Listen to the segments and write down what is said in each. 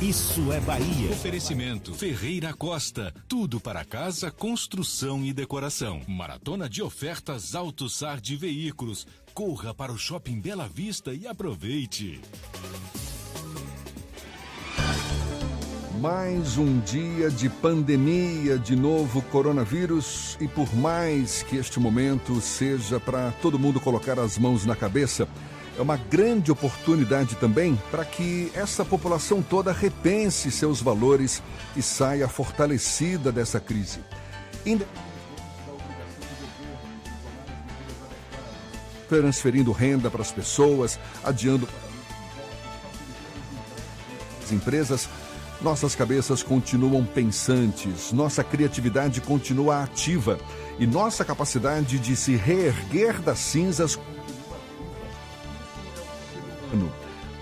Isso é Bahia. Oferecimento Ferreira Costa. Tudo para casa, construção e decoração. Maratona de ofertas Auto Sar de veículos. Corra para o Shopping Bela Vista e aproveite. Mais um dia de pandemia de novo coronavírus e por mais que este momento seja para todo mundo colocar as mãos na cabeça, é uma grande oportunidade também para que essa população toda repense seus valores e saia fortalecida dessa crise. Transferindo renda para as pessoas, adiando as empresas, nossas cabeças continuam pensantes, nossa criatividade continua ativa e nossa capacidade de se reerguer das cinzas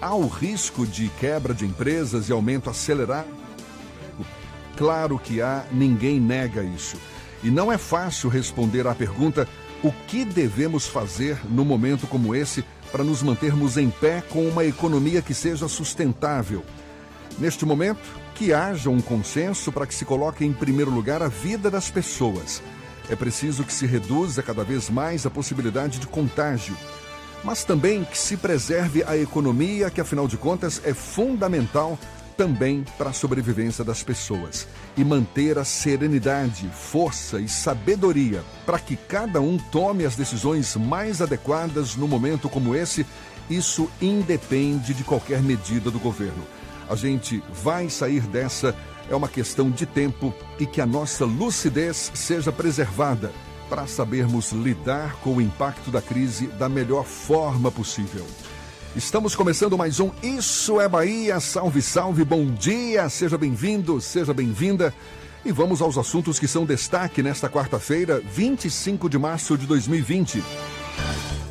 Há o risco de quebra de empresas e aumento acelerado? Claro que há, ninguém nega isso. E não é fácil responder à pergunta: o que devemos fazer no momento como esse para nos mantermos em pé com uma economia que seja sustentável? Neste momento, que haja um consenso para que se coloque em primeiro lugar a vida das pessoas. É preciso que se reduza cada vez mais a possibilidade de contágio mas também que se preserve a economia, que afinal de contas é fundamental também para a sobrevivência das pessoas. E manter a serenidade, força e sabedoria para que cada um tome as decisões mais adequadas no momento como esse, isso independe de qualquer medida do governo. A gente vai sair dessa, é uma questão de tempo e que a nossa lucidez seja preservada para sabermos lidar com o impacto da crise da melhor forma possível. Estamos começando mais um Isso é Bahia. Salve, salve, bom dia. Seja bem-vindo, seja bem-vinda. E vamos aos assuntos que são destaque nesta quarta-feira, 25 de março de 2020.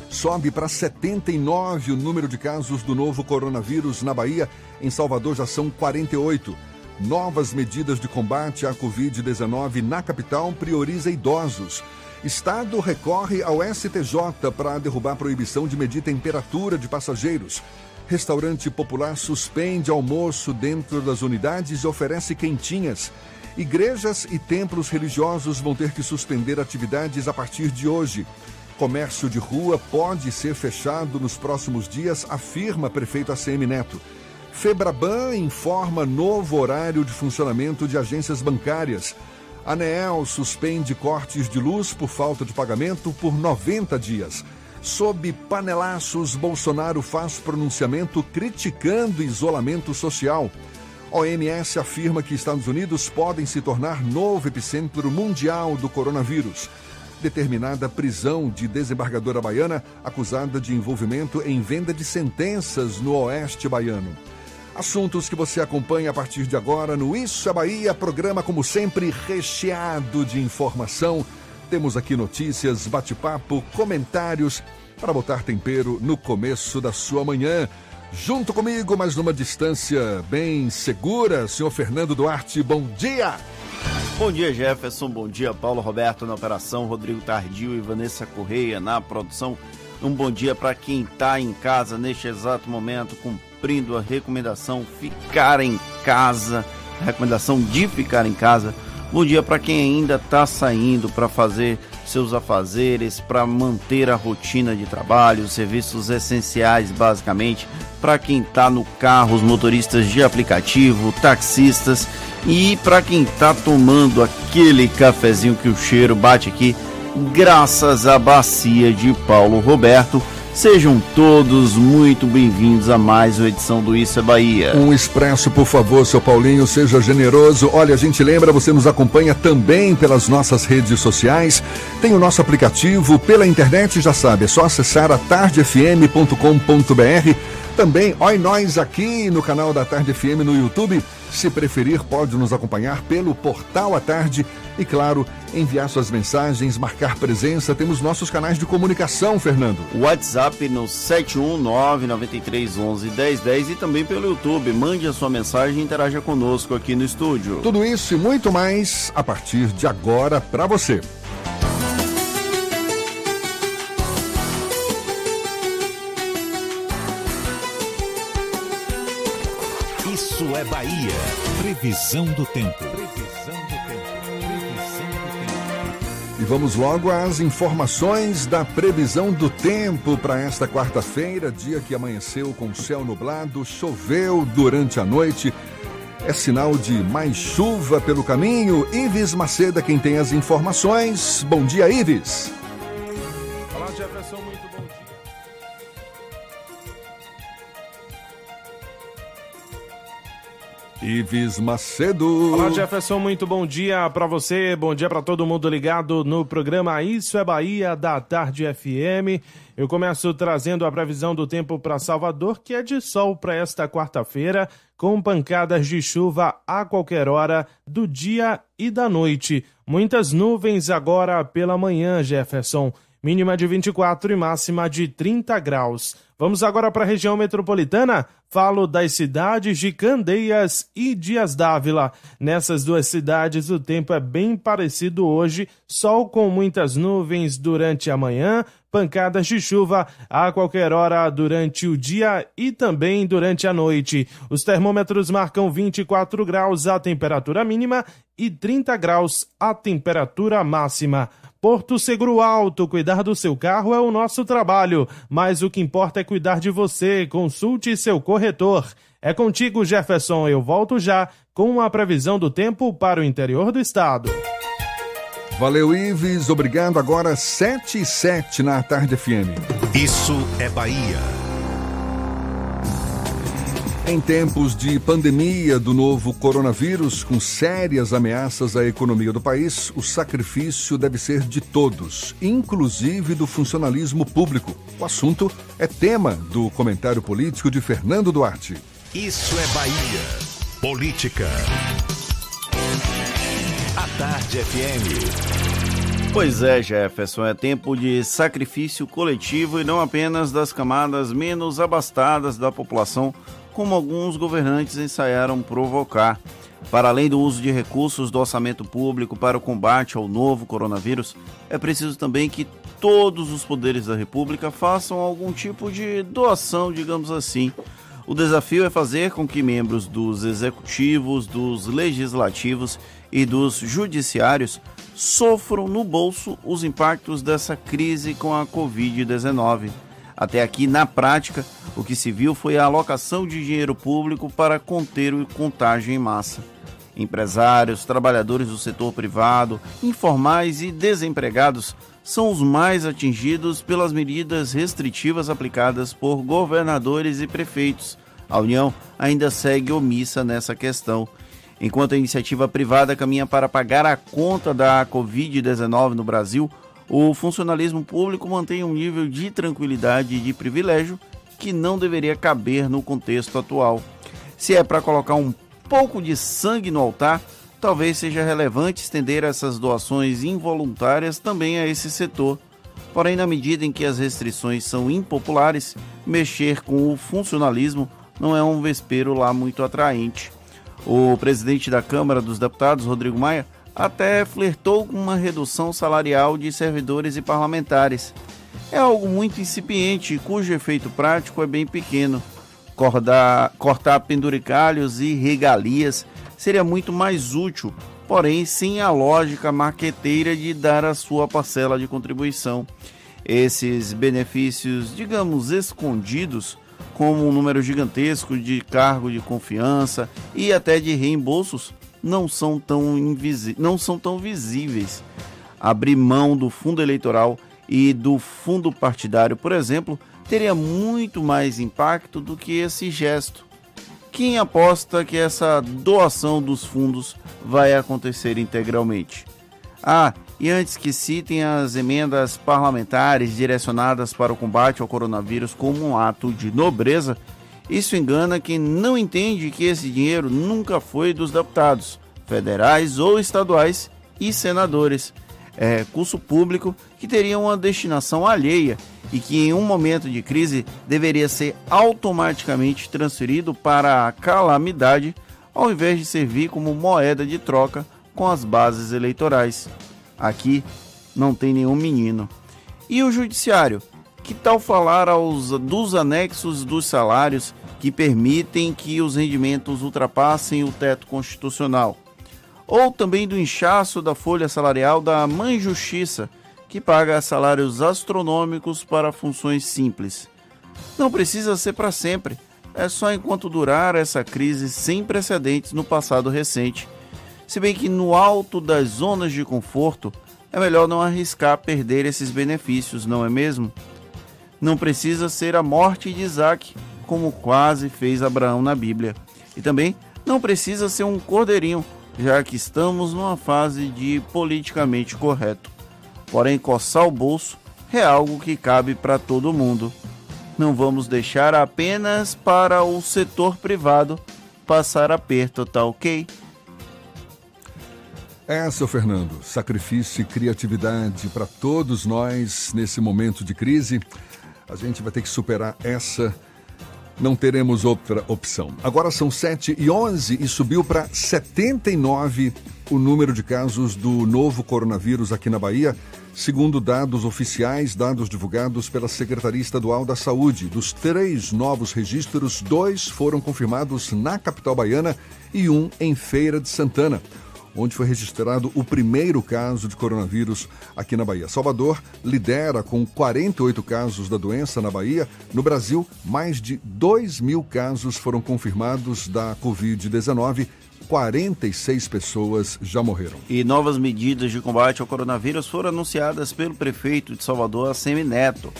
Sobe para 79 o número de casos do novo coronavírus na Bahia. Em Salvador já são 48. Novas medidas de combate à Covid-19 na capital prioriza idosos. Estado recorre ao STJ para derrubar proibição de medir temperatura de passageiros. Restaurante popular suspende almoço dentro das unidades e oferece quentinhas. Igrejas e templos religiosos vão ter que suspender atividades a partir de hoje. Comércio de rua pode ser fechado nos próximos dias, afirma prefeito ACM Neto. Febraban informa novo horário de funcionamento de agências bancárias. ANEEL suspende cortes de luz por falta de pagamento por 90 dias. Sob panelaços, Bolsonaro faz pronunciamento criticando isolamento social. OMS afirma que Estados Unidos podem se tornar novo epicentro mundial do coronavírus. Determinada prisão de desembargadora baiana acusada de envolvimento em venda de sentenças no oeste baiano. Assuntos que você acompanha a partir de agora no Isso é Bahia, programa como sempre recheado de informação. Temos aqui notícias, bate-papo, comentários para botar tempero no começo da sua manhã. Junto comigo, mas numa distância bem segura, senhor Fernando Duarte, bom dia! Bom dia, Jefferson. Bom dia, Paulo Roberto na operação, Rodrigo Tardio e Vanessa Correia na produção. Um bom dia para quem está em casa neste exato momento com cumprindo a recomendação ficar em casa, recomendação de ficar em casa. Bom dia para quem ainda está saindo para fazer seus afazeres, para manter a rotina de trabalho, serviços essenciais basicamente, para quem está no carro, os motoristas de aplicativo, taxistas e para quem está tomando aquele cafezinho que o cheiro bate aqui, graças à bacia de Paulo Roberto Sejam todos muito bem-vindos a mais uma edição do Isso é Bahia. Um expresso, por favor, seu Paulinho, seja generoso. Olha, a gente lembra, você nos acompanha também pelas nossas redes sociais. Tem o nosso aplicativo pela internet, já sabe, é só acessar a tardefm.com.br. Também, olha nós aqui no canal da Tarde FM no YouTube. Se preferir, pode nos acompanhar pelo Portal à Tarde e, claro, enviar suas mensagens, marcar presença. Temos nossos canais de comunicação, Fernando. WhatsApp no 71993111010 e também pelo YouTube. Mande a sua mensagem e interaja conosco aqui no estúdio. Tudo isso e muito mais a partir de agora para você. Isso é Bahia. Previsão do tempo. Previsão do tempo. Previsão do tempo. E vamos logo às informações da previsão do tempo para esta quarta-feira, dia que amanheceu com céu nublado, choveu durante a noite. É sinal de mais chuva pelo caminho. Ives Maceda, quem tem as informações. Bom dia, Ives. Olá, Jefferson, muito Ives Macedo. Olá, Jefferson, muito bom dia para você, bom dia para todo mundo ligado no programa Isso é Bahia da Tarde FM. Eu começo trazendo a previsão do tempo para Salvador, que é de sol para esta quarta-feira, com pancadas de chuva a qualquer hora do dia e da noite. Muitas nuvens agora pela manhã, Jefferson. Mínima de 24 e máxima de 30 graus. Vamos agora para a região metropolitana? Falo das cidades de Candeias e Dias Dávila. Nessas duas cidades o tempo é bem parecido hoje, sol com muitas nuvens durante a manhã, pancadas de chuva a qualquer hora durante o dia e também durante a noite. Os termômetros marcam 24 graus a temperatura mínima e 30 graus a temperatura máxima. Porto Seguro Alto, cuidar do seu carro é o nosso trabalho, mas o que importa é cuidar de você. Consulte seu corretor. É contigo, Jefferson. Eu volto já com a previsão do tempo para o interior do estado. Valeu, Ives. Obrigado. Agora 7 e 7 na Tarde FM. Isso é Bahia. Em tempos de pandemia do novo coronavírus, com sérias ameaças à economia do país, o sacrifício deve ser de todos, inclusive do funcionalismo público. O assunto é tema do comentário político de Fernando Duarte. Isso é Bahia. Política. A Tarde FM. Pois é, Jefferson, é tempo de sacrifício coletivo e não apenas das camadas menos abastadas da população como alguns governantes ensaiaram provocar. Para além do uso de recursos do orçamento público para o combate ao novo coronavírus, é preciso também que todos os poderes da República façam algum tipo de doação, digamos assim. O desafio é fazer com que membros dos executivos, dos legislativos e dos judiciários sofram no bolso os impactos dessa crise com a Covid-19. Até aqui, na prática, o que se viu foi a alocação de dinheiro público para conter o contágio em massa. Empresários, trabalhadores do setor privado, informais e desempregados são os mais atingidos pelas medidas restritivas aplicadas por governadores e prefeitos. A União ainda segue omissa nessa questão. Enquanto a iniciativa privada caminha para pagar a conta da Covid-19 no Brasil, o funcionalismo público mantém um nível de tranquilidade e de privilégio que não deveria caber no contexto atual. Se é para colocar um pouco de sangue no altar, talvez seja relevante estender essas doações involuntárias também a esse setor. Porém, na medida em que as restrições são impopulares, mexer com o funcionalismo não é um vespeiro lá muito atraente. O presidente da Câmara dos Deputados, Rodrigo Maia, até flertou com uma redução salarial de servidores e parlamentares. É algo muito incipiente, cujo efeito prático é bem pequeno. Cortar, cortar penduricalhos e regalias seria muito mais útil, porém sem a lógica marqueteira de dar a sua parcela de contribuição. Esses benefícios, digamos, escondidos, como um número gigantesco de cargo de confiança e até de reembolsos, não são tão, não são tão visíveis. Abrir mão do fundo eleitoral e do fundo partidário, por exemplo, teria muito mais impacto do que esse gesto. Quem aposta que essa doação dos fundos vai acontecer integralmente? Ah, e antes que citem as emendas parlamentares direcionadas para o combate ao coronavírus como um ato de nobreza, isso engana quem não entende que esse dinheiro nunca foi dos deputados, federais ou estaduais e senadores. É recurso público que teria uma destinação alheia e que em um momento de crise deveria ser automaticamente transferido para a calamidade, ao invés de servir como moeda de troca com as bases eleitorais. Aqui não tem nenhum menino. E o judiciário? Que tal falar aos, dos anexos dos salários que permitem que os rendimentos ultrapassem o teto constitucional? Ou também do inchaço da folha salarial da Mãe Justiça, que paga salários astronômicos para funções simples? Não precisa ser para sempre, é só enquanto durar essa crise sem precedentes no passado recente se bem que no alto das zonas de conforto é melhor não arriscar perder esses benefícios, não é mesmo? Não precisa ser a morte de Isaac, como quase fez Abraão na Bíblia. E também não precisa ser um cordeirinho, já que estamos numa fase de politicamente correto. Porém, coçar o bolso é algo que cabe para todo mundo. Não vamos deixar apenas para o setor privado passar aperto, tá ok? É, seu Fernando, sacrifício e criatividade para todos nós nesse momento de crise. A gente vai ter que superar essa. Não teremos outra opção. Agora são 7 e 11 e subiu para 79 o número de casos do novo coronavírus aqui na Bahia, segundo dados oficiais, dados divulgados pela Secretaria Estadual da Saúde. Dos três novos registros, dois foram confirmados na capital baiana e um em Feira de Santana onde foi registrado o primeiro caso de coronavírus aqui na Bahia. Salvador lidera com 48 casos da doença na Bahia. No Brasil, mais de 2 mil casos foram confirmados da Covid-19. 46 pessoas já morreram. E novas medidas de combate ao coronavírus foram anunciadas pelo prefeito de Salvador, Assemi Neto,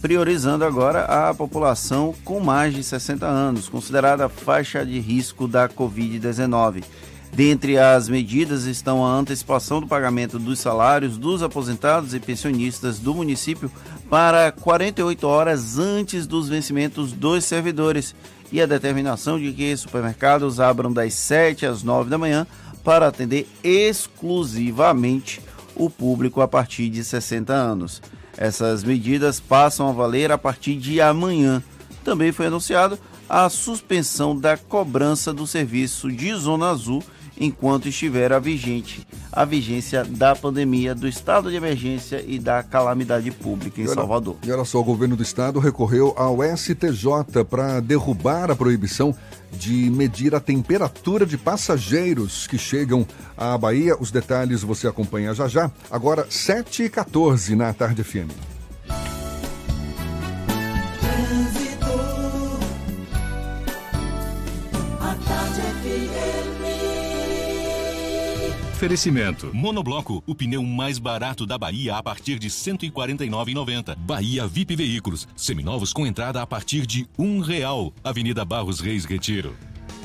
priorizando agora a população com mais de 60 anos, considerada faixa de risco da Covid-19. Dentre as medidas estão a antecipação do pagamento dos salários dos aposentados e pensionistas do município para 48 horas antes dos vencimentos dos servidores e a determinação de que supermercados abram das 7 às 9 da manhã para atender exclusivamente o público a partir de 60 anos. Essas medidas passam a valer a partir de amanhã. Também foi anunciado a suspensão da cobrança do serviço de Zona Azul enquanto estiver a vigente a vigência da pandemia, do estado de emergência e da calamidade pública em e olha, Salvador. E olha só, o governo do estado recorreu ao STJ para derrubar a proibição de medir a temperatura de passageiros que chegam à Bahia. Os detalhes você acompanha já já. Agora, 7h14 na Tarde FM. Oferecimento. Monobloco, o pneu mais barato da Bahia a partir de R$ 149,90. Bahia VIP Veículos, seminovos com entrada a partir de um real. Avenida Barros Reis Retiro.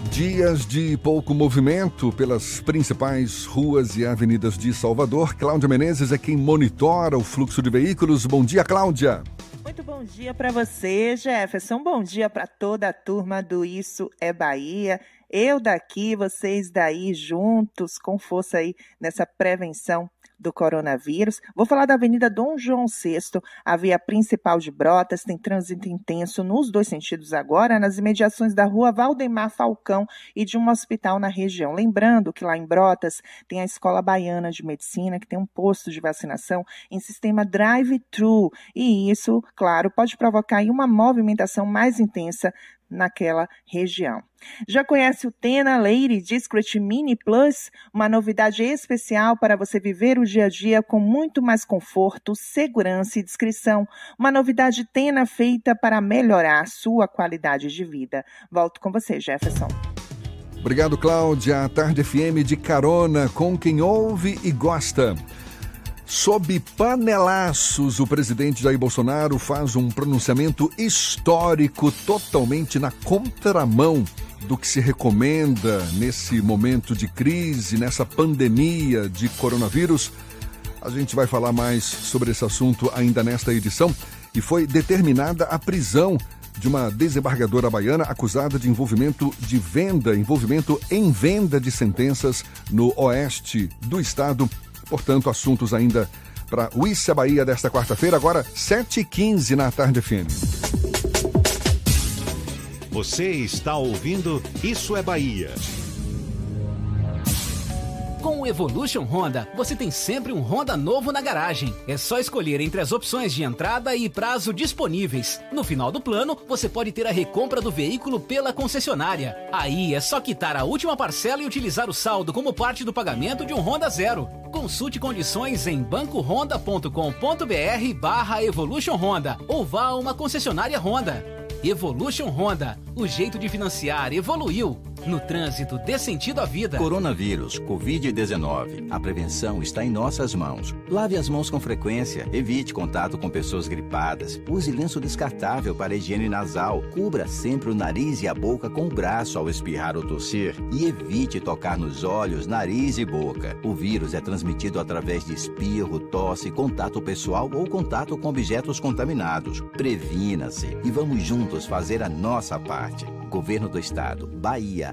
Dias de pouco movimento pelas principais ruas e avenidas de Salvador. Cláudia Menezes é quem monitora o fluxo de veículos. Bom dia, Cláudia. Muito bom dia para você, Jefferson. Bom dia para toda a turma do Isso é Bahia. Eu daqui, vocês daí, juntos, com força aí nessa prevenção do coronavírus. Vou falar da Avenida Dom João VI, a via principal de Brotas, tem trânsito intenso nos dois sentidos agora, nas imediações da rua Valdemar Falcão e de um hospital na região. Lembrando que lá em Brotas tem a Escola Baiana de Medicina, que tem um posto de vacinação em sistema drive-thru, e isso, claro, pode provocar uma movimentação mais intensa naquela região. Já conhece o Tena Lady Discreet Mini Plus? Uma novidade especial para você viver o dia a dia com muito mais conforto, segurança e discrição. Uma novidade Tena feita para melhorar a sua qualidade de vida. Volto com você, Jefferson. Obrigado, Cláudia. A Tarde FM de carona com quem ouve e gosta. Sob panelaços, o presidente Jair Bolsonaro faz um pronunciamento histórico totalmente na contramão do que se recomenda nesse momento de crise, nessa pandemia de coronavírus. A gente vai falar mais sobre esse assunto ainda nesta edição. E foi determinada a prisão de uma desembargadora baiana acusada de envolvimento de venda, envolvimento em venda de sentenças no oeste do estado. Portanto, assuntos ainda para o Issa Bahia desta quarta-feira, agora 7h15 na tarde FM. Você está ouvindo Isso é Bahia. Com o Evolution Honda, você tem sempre um Honda novo na garagem. É só escolher entre as opções de entrada e prazo disponíveis. No final do plano, você pode ter a recompra do veículo pela concessionária. Aí é só quitar a última parcela e utilizar o saldo como parte do pagamento de um Honda Zero. Consulte condições em bancohonda.com.br barra Evolution Honda ou vá a uma concessionária Honda. Evolution Honda, o jeito de financiar evoluiu. No trânsito, dê sentido à vida. Coronavírus, Covid-19. A prevenção está em nossas mãos. Lave as mãos com frequência, evite contato com pessoas gripadas, use lenço descartável para higiene nasal, cubra sempre o nariz e a boca com o braço ao espirrar ou tossir e evite tocar nos olhos, nariz e boca. O vírus é transmitido através de espirro, tosse, contato pessoal ou contato com objetos contaminados. Previna-se e vamos juntos fazer a nossa parte. Governo do Estado, Bahia,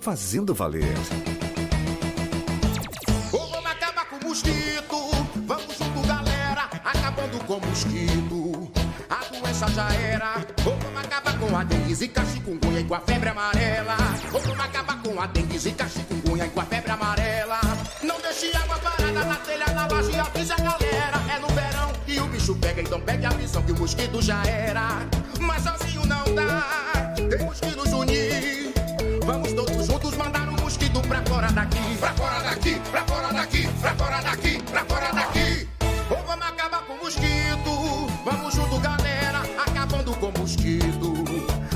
fazendo valer. Vamos acabar com o mosquito, vamos junto galera, acabando com o mosquito. A doença já era, vamos acabar com a dengue, zika, chikungunya e com a febre amarela. Vamos acabar com a dengue, zika, chikungunya e com a febre amarela. Não deixe água parada na telha, na laje, avisa a galera. É no verão e o bicho pega, então pegue a visão que o mosquito já era. Mas sozinho não dá. Temos que nos unir. Vamos todos juntos mandar o mosquito pra fora daqui. Pra fora daqui, pra fora daqui, pra fora daqui, pra fora daqui. Ou vamos acabar com o mosquito. Vamos junto, galera, acabando com o mosquito.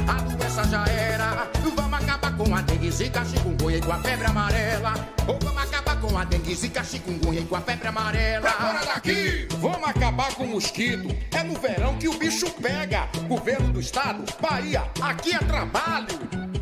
A doença já era. Vamos acabar com a dengue, zika, chikungunya e com a febre amarela. Ou vamos acabar com a dengue, zika, chikungunya e com a febre amarela. Pra fora daqui! Vamos acabar com o mosquito. É no verão que o bicho pega. Governo do estado, Bahia, aqui é trabalho.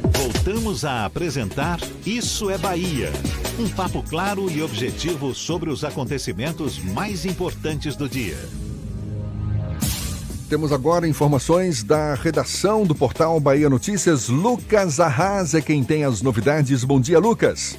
Voltamos a apresentar Isso é Bahia. Um papo claro e objetivo sobre os acontecimentos mais importantes do dia. Temos agora informações da redação do portal Bahia Notícias. Lucas Arras é quem tem as novidades. Bom dia, Lucas.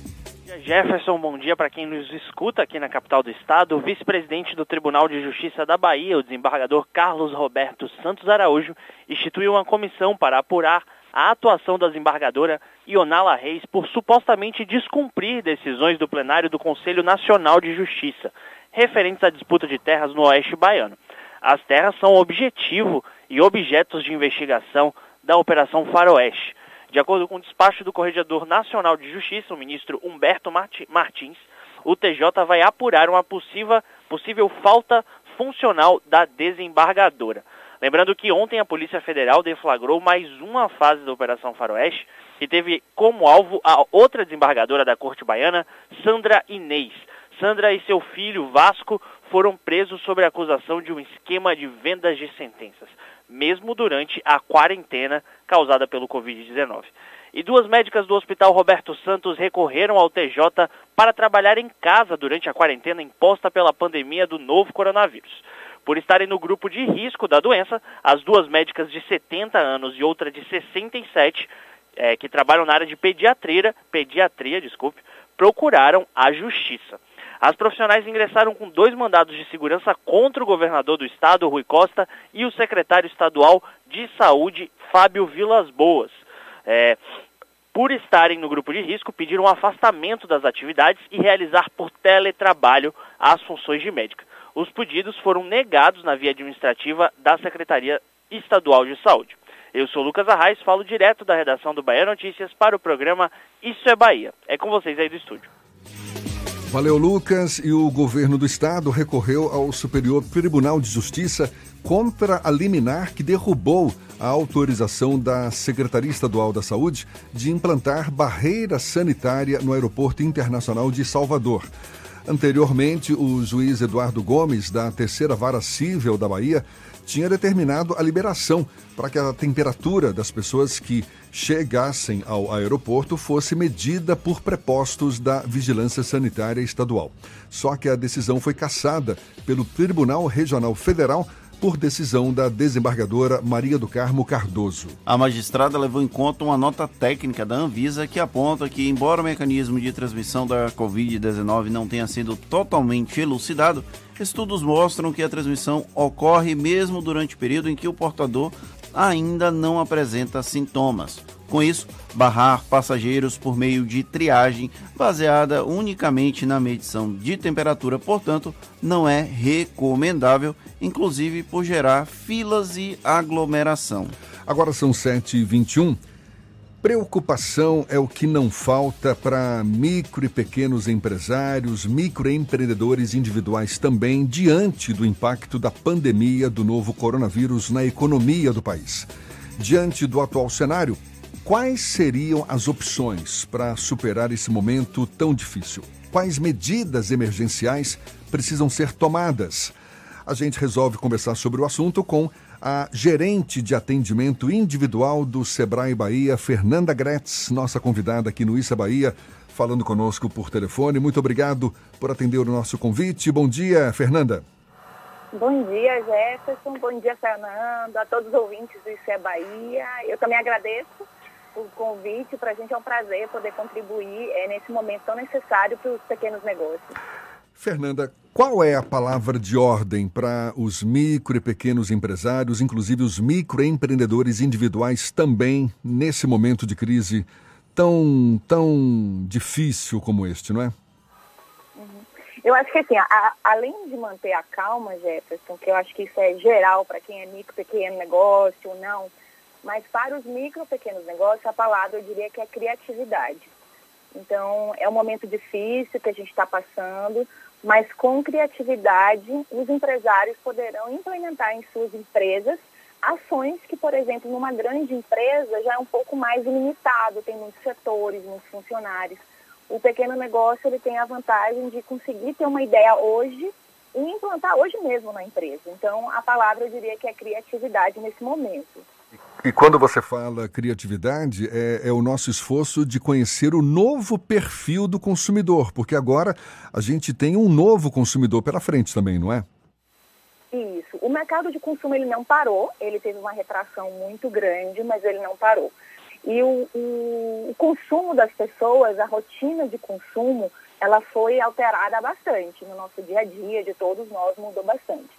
Jefferson, bom dia para quem nos escuta aqui na capital do estado. O vice-presidente do Tribunal de Justiça da Bahia, o desembargador Carlos Roberto Santos Araújo, instituiu uma comissão para apurar a atuação da desembargadora Ionala Reis por supostamente descumprir decisões do plenário do Conselho Nacional de Justiça, referentes à disputa de terras no Oeste Baiano. As terras são objetivo e objetos de investigação da Operação Faroeste. De acordo com o despacho do Corregedor Nacional de Justiça, o ministro Humberto Martins, o TJ vai apurar uma possível, possível falta funcional da desembargadora. Lembrando que ontem a Polícia Federal deflagrou mais uma fase da Operação Faroeste, que teve como alvo a outra desembargadora da Corte Baiana, Sandra Inês. Sandra e seu filho Vasco foram presos sob a acusação de um esquema de vendas de sentenças, mesmo durante a quarentena causada pelo Covid-19. E duas médicas do Hospital Roberto Santos recorreram ao TJ para trabalhar em casa durante a quarentena imposta pela pandemia do novo coronavírus. Por estarem no grupo de risco da doença, as duas médicas de 70 anos e outra de 67, é, que trabalham na área de pediatria, pediatria, desculpe, procuraram a justiça. As profissionais ingressaram com dois mandados de segurança contra o governador do estado, Rui Costa, e o secretário estadual de saúde, Fábio Vilas Boas. É, por estarem no grupo de risco, pediram afastamento das atividades e realizar por teletrabalho as funções de médica. Os pedidos foram negados na via administrativa da Secretaria Estadual de Saúde. Eu sou Lucas Arraes, falo direto da redação do Bahia Notícias para o programa Isso é Bahia. É com vocês aí do estúdio. Valeu, Lucas. E o governo do estado recorreu ao Superior Tribunal de Justiça contra a liminar que derrubou a autorização da Secretaria Estadual da Saúde de implantar barreira sanitária no Aeroporto Internacional de Salvador. Anteriormente, o juiz Eduardo Gomes, da Terceira Vara Cível da Bahia, tinha determinado a liberação para que a temperatura das pessoas que chegassem ao aeroporto fosse medida por prepostos da Vigilância Sanitária Estadual. Só que a decisão foi cassada pelo Tribunal Regional Federal por decisão da desembargadora Maria do Carmo Cardoso. A magistrada levou em conta uma nota técnica da Anvisa que aponta que, embora o mecanismo de transmissão da Covid-19 não tenha sido totalmente elucidado, estudos mostram que a transmissão ocorre mesmo durante o período em que o portador ainda não apresenta sintomas. Com isso, barrar passageiros por meio de triagem baseada unicamente na medição de temperatura, portanto, não é recomendável, inclusive por gerar filas e aglomeração. Agora são 7h21. Preocupação é o que não falta para micro e pequenos empresários, microempreendedores individuais também, diante do impacto da pandemia do novo coronavírus na economia do país. Diante do atual cenário, Quais seriam as opções para superar esse momento tão difícil? Quais medidas emergenciais precisam ser tomadas? A gente resolve conversar sobre o assunto com a gerente de atendimento individual do Sebrae Bahia, Fernanda Gretz, nossa convidada aqui no Issa Bahia, falando conosco por telefone. Muito obrigado por atender o nosso convite. Bom dia, Fernanda. Bom dia, Jefferson. Bom dia, Fernando. A todos os ouvintes do Isso é Bahia. Eu também agradeço o convite. Para a gente é um prazer poder contribuir é, nesse momento tão necessário para os pequenos negócios. Fernanda, qual é a palavra de ordem para os micro e pequenos empresários, inclusive os microempreendedores individuais também, nesse momento de crise tão, tão difícil como este, não é? Uhum. Eu acho que assim, a, além de manter a calma, Jefferson, que eu acho que isso é geral para quem é micro, pequeno negócio ou não, mas para os micro, pequenos negócios, a palavra eu diria que é criatividade. Então, é um momento difícil que a gente está passando, mas com criatividade, os empresários poderão implementar em suas empresas ações que, por exemplo, numa grande empresa já é um pouco mais limitado, tem muitos setores, muitos funcionários. O pequeno negócio ele tem a vantagem de conseguir ter uma ideia hoje e implantar hoje mesmo na empresa. Então, a palavra eu diria que é criatividade nesse momento. E quando você fala criatividade, é, é, o nosso esforço de conhecer o novo perfil do consumidor, porque agora a gente tem um novo consumidor pela frente também, não é? Isso. O mercado de consumo ele não parou, ele teve uma retração muito grande, mas ele não parou. E o, o, o consumo das pessoas, a rotina de consumo, ela foi alterada bastante no nosso dia a dia, de todos nós, mudou bastante.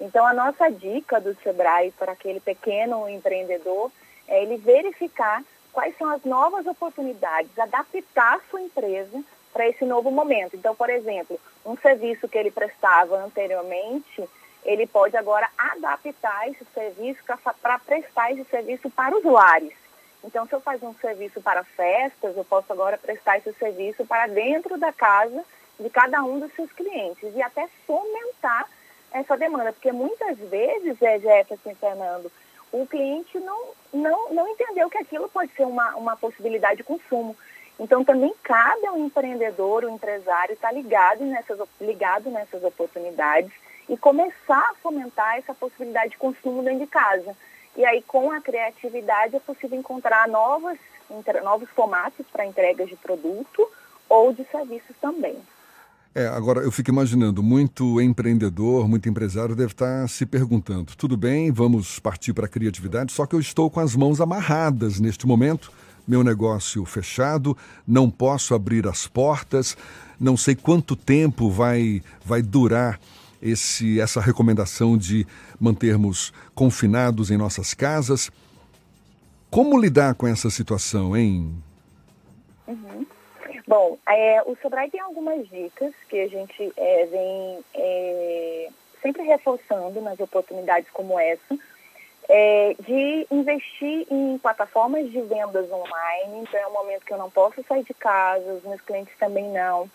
Então, a nossa dica do Sebrae para aquele pequeno empreendedor é ele verificar quais são as novas oportunidades, adaptar a sua empresa para esse novo momento. Então, por exemplo, um serviço que ele prestava anteriormente, ele pode agora adaptar esse serviço para prestar esse serviço para os lares. Então, se eu faço um serviço para festas, eu posso agora prestar esse serviço para dentro da casa de cada um dos seus clientes e até fomentar essa demanda, porque muitas vezes, é, Jefferson Fernando, o cliente não, não, não entendeu que aquilo pode ser uma, uma possibilidade de consumo. Então, também cabe ao empreendedor, o empresário, estar tá ligado nessas, ligado nessas oportunidades e começar a fomentar essa possibilidade de consumo dentro de casa. E aí, com a criatividade, é possível encontrar novas, novos formatos para entregas de produto ou de serviços também. É, agora eu fico imaginando, muito empreendedor, muito empresário deve estar se perguntando: tudo bem, vamos partir para a criatividade, só que eu estou com as mãos amarradas neste momento, meu negócio fechado, não posso abrir as portas, não sei quanto tempo vai, vai durar esse, essa recomendação de mantermos confinados em nossas casas. Como lidar com essa situação, hein? Uhum. Bom, é, o Sobrai tem algumas dicas que a gente é, vem é, sempre reforçando nas oportunidades como essa, é, de investir em plataformas de vendas online. Então, é um momento que eu não posso sair de casa, os meus clientes também não.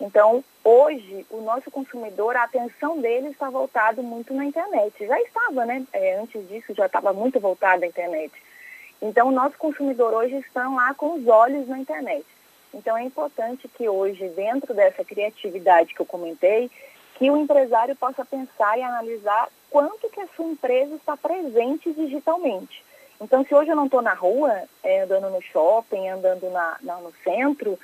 Então, hoje, o nosso consumidor, a atenção dele está voltada muito na internet. Já estava, né? É, antes disso, já estava muito voltada à internet. Então, o nosso consumidor hoje está lá com os olhos na internet. Então é importante que hoje, dentro dessa criatividade que eu comentei, que o empresário possa pensar e analisar quanto que a sua empresa está presente digitalmente. Então, se hoje eu não estou na rua, é, andando no shopping, andando na, na, no centro,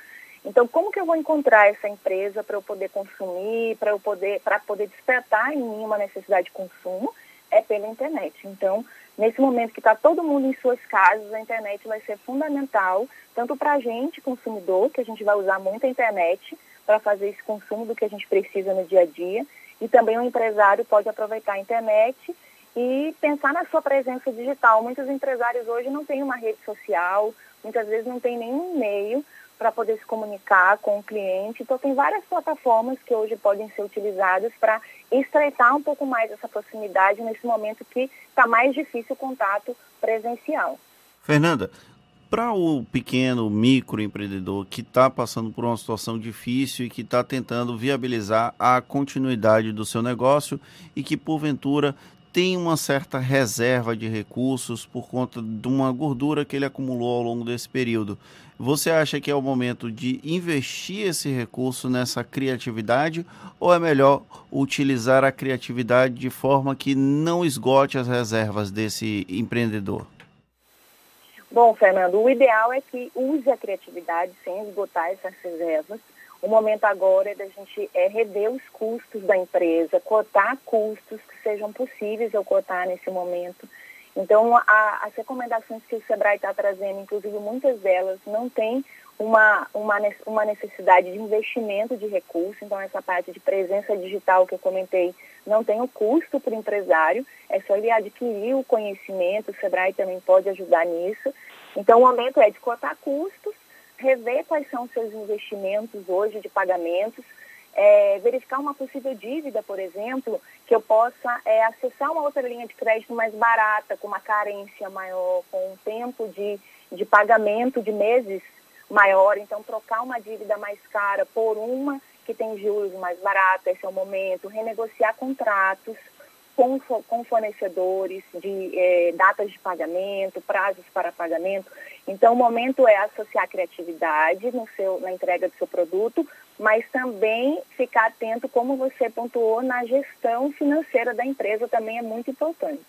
então como que eu vou encontrar essa empresa para eu poder consumir, para eu poder, para poder despertar em mim uma necessidade de consumo? É pela internet. Então, nesse momento que está todo mundo em suas casas, a internet vai ser fundamental tanto para a gente, consumidor, que a gente vai usar muito a internet para fazer esse consumo do que a gente precisa no dia a dia, e também o empresário pode aproveitar a internet e pensar na sua presença digital. Muitos empresários hoje não têm uma rede social, muitas vezes não tem nenhum e-mail para poder se comunicar com o cliente. Então, tem várias plataformas que hoje podem ser utilizadas para estreitar um pouco mais essa proximidade nesse momento que está mais difícil o contato presencial. Fernanda, para o pequeno microempreendedor que está passando por uma situação difícil e que está tentando viabilizar a continuidade do seu negócio e que porventura tem uma certa reserva de recursos por conta de uma gordura que ele acumulou ao longo desse período. Você acha que é o momento de investir esse recurso nessa criatividade ou é melhor utilizar a criatividade de forma que não esgote as reservas desse empreendedor? Bom, Fernando, o ideal é que use a criatividade sem esgotar essas reservas. O momento agora é da gente é, rever os custos da empresa, cotar custos que sejam possíveis eu cotar nesse momento. Então, a, as recomendações que o SEBRAE está trazendo, inclusive muitas delas, não têm uma, uma, uma necessidade de investimento de recurso. Então, essa parte de presença digital que eu comentei não tem o custo para o empresário, é só ele adquirir o conhecimento, o SEBRAE também pode ajudar nisso. Então, o momento é de cortar custos, rever quais são os seus investimentos hoje de pagamentos, é, verificar uma possível dívida, por exemplo, que eu possa é, acessar uma outra linha de crédito mais barata, com uma carência maior, com um tempo de, de pagamento de meses maior. Então, trocar uma dívida mais cara por uma que tem juros mais baratos, esse é o momento. Renegociar contratos com, com fornecedores de é, datas de pagamento, prazos para pagamento. Então, o momento é associar criatividade no seu, na entrega do seu produto, mas também ficar atento, como você pontuou, na gestão financeira da empresa também é muito importante.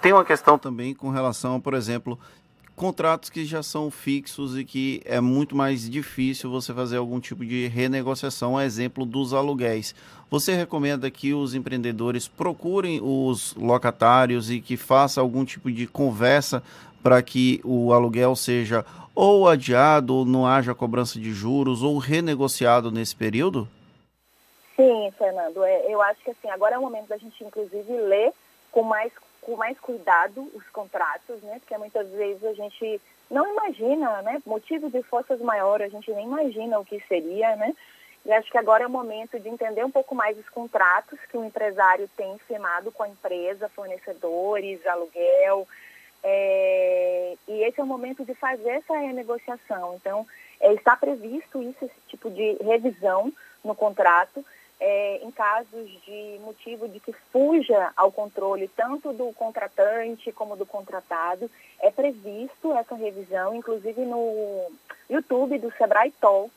Tem uma questão também com relação, por exemplo, contratos que já são fixos e que é muito mais difícil você fazer algum tipo de renegociação, exemplo dos aluguéis. Você recomenda que os empreendedores procurem os locatários e que faça algum tipo de conversa para que o aluguel seja ou adiado ou não haja cobrança de juros ou renegociado nesse período? Sim, Fernando. É, eu acho que assim agora é o momento da gente inclusive ler com mais com mais cuidado os contratos, né? Porque muitas vezes a gente não imagina, né? Motivo de forças maiores, a gente nem imagina o que seria, né? E acho que agora é o momento de entender um pouco mais os contratos que o empresário tem firmado com a empresa, fornecedores, aluguel. É... e esse é o momento de fazer essa renegociação. Então, é, está previsto isso, esse tipo de revisão no contrato é, em casos de motivo de que fuja ao controle tanto do contratante como do contratado, é previsto essa revisão, inclusive no YouTube do Sebrae Talks.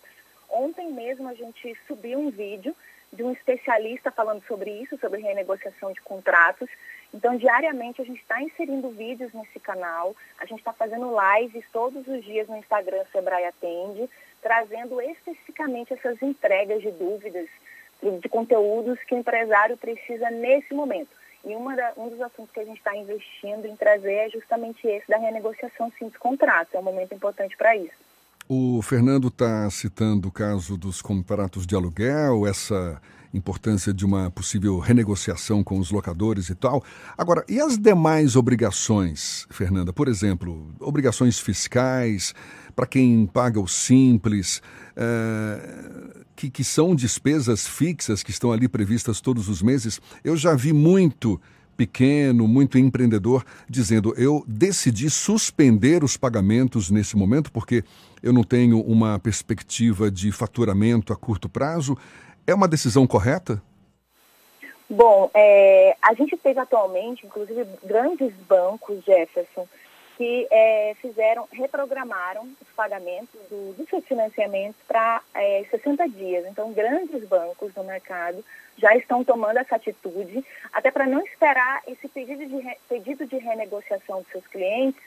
Ontem mesmo a gente subiu um vídeo de um especialista falando sobre isso, sobre renegociação de contratos. Então, diariamente a gente está inserindo vídeos nesse canal, a gente está fazendo lives todos os dias no Instagram Sebrae Atende, trazendo especificamente essas entregas de dúvidas, de conteúdos que o empresário precisa nesse momento. E da, um dos assuntos que a gente está investindo em trazer é justamente esse da renegociação sim dos contratos. É um momento importante para isso. O Fernando está citando o caso dos contratos de aluguel, essa importância de uma possível renegociação com os locadores e tal. Agora, e as demais obrigações, Fernanda? Por exemplo, obrigações fiscais, para quem paga o simples, é, que, que são despesas fixas que estão ali previstas todos os meses. Eu já vi muito pequeno, muito empreendedor, dizendo: eu decidi suspender os pagamentos nesse momento porque eu não tenho uma perspectiva de faturamento a curto prazo. É uma decisão correta? Bom, é, a gente teve atualmente, inclusive, grandes bancos, Jefferson, que é, fizeram, reprogramaram os pagamentos do, dos seus financiamentos para é, 60 dias. Então, grandes bancos no mercado já estão tomando essa atitude, até para não esperar esse pedido de, re, pedido de renegociação dos seus clientes,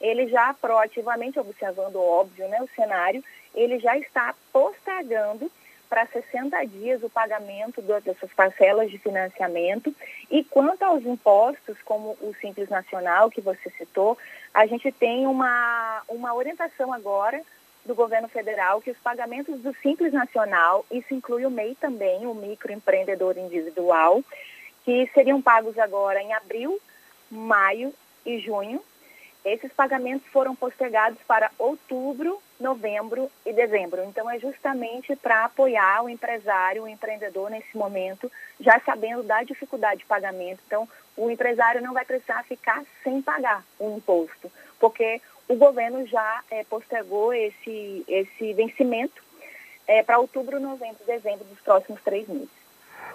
ele já proativamente, observando óbvio né, o cenário, ele já está postergando para 60 dias o pagamento dessas parcelas de financiamento. E quanto aos impostos, como o Simples Nacional, que você citou, a gente tem uma, uma orientação agora do governo federal que os pagamentos do Simples Nacional, isso inclui o MEI também, o microempreendedor individual, que seriam pagos agora em abril, maio e junho, esses pagamentos foram postergados para outubro, novembro e dezembro. Então, é justamente para apoiar o empresário, o empreendedor nesse momento, já sabendo da dificuldade de pagamento. Então, o empresário não vai precisar ficar sem pagar o imposto, porque o governo já é, postergou esse, esse vencimento é, para outubro, novembro dezembro dos próximos três meses.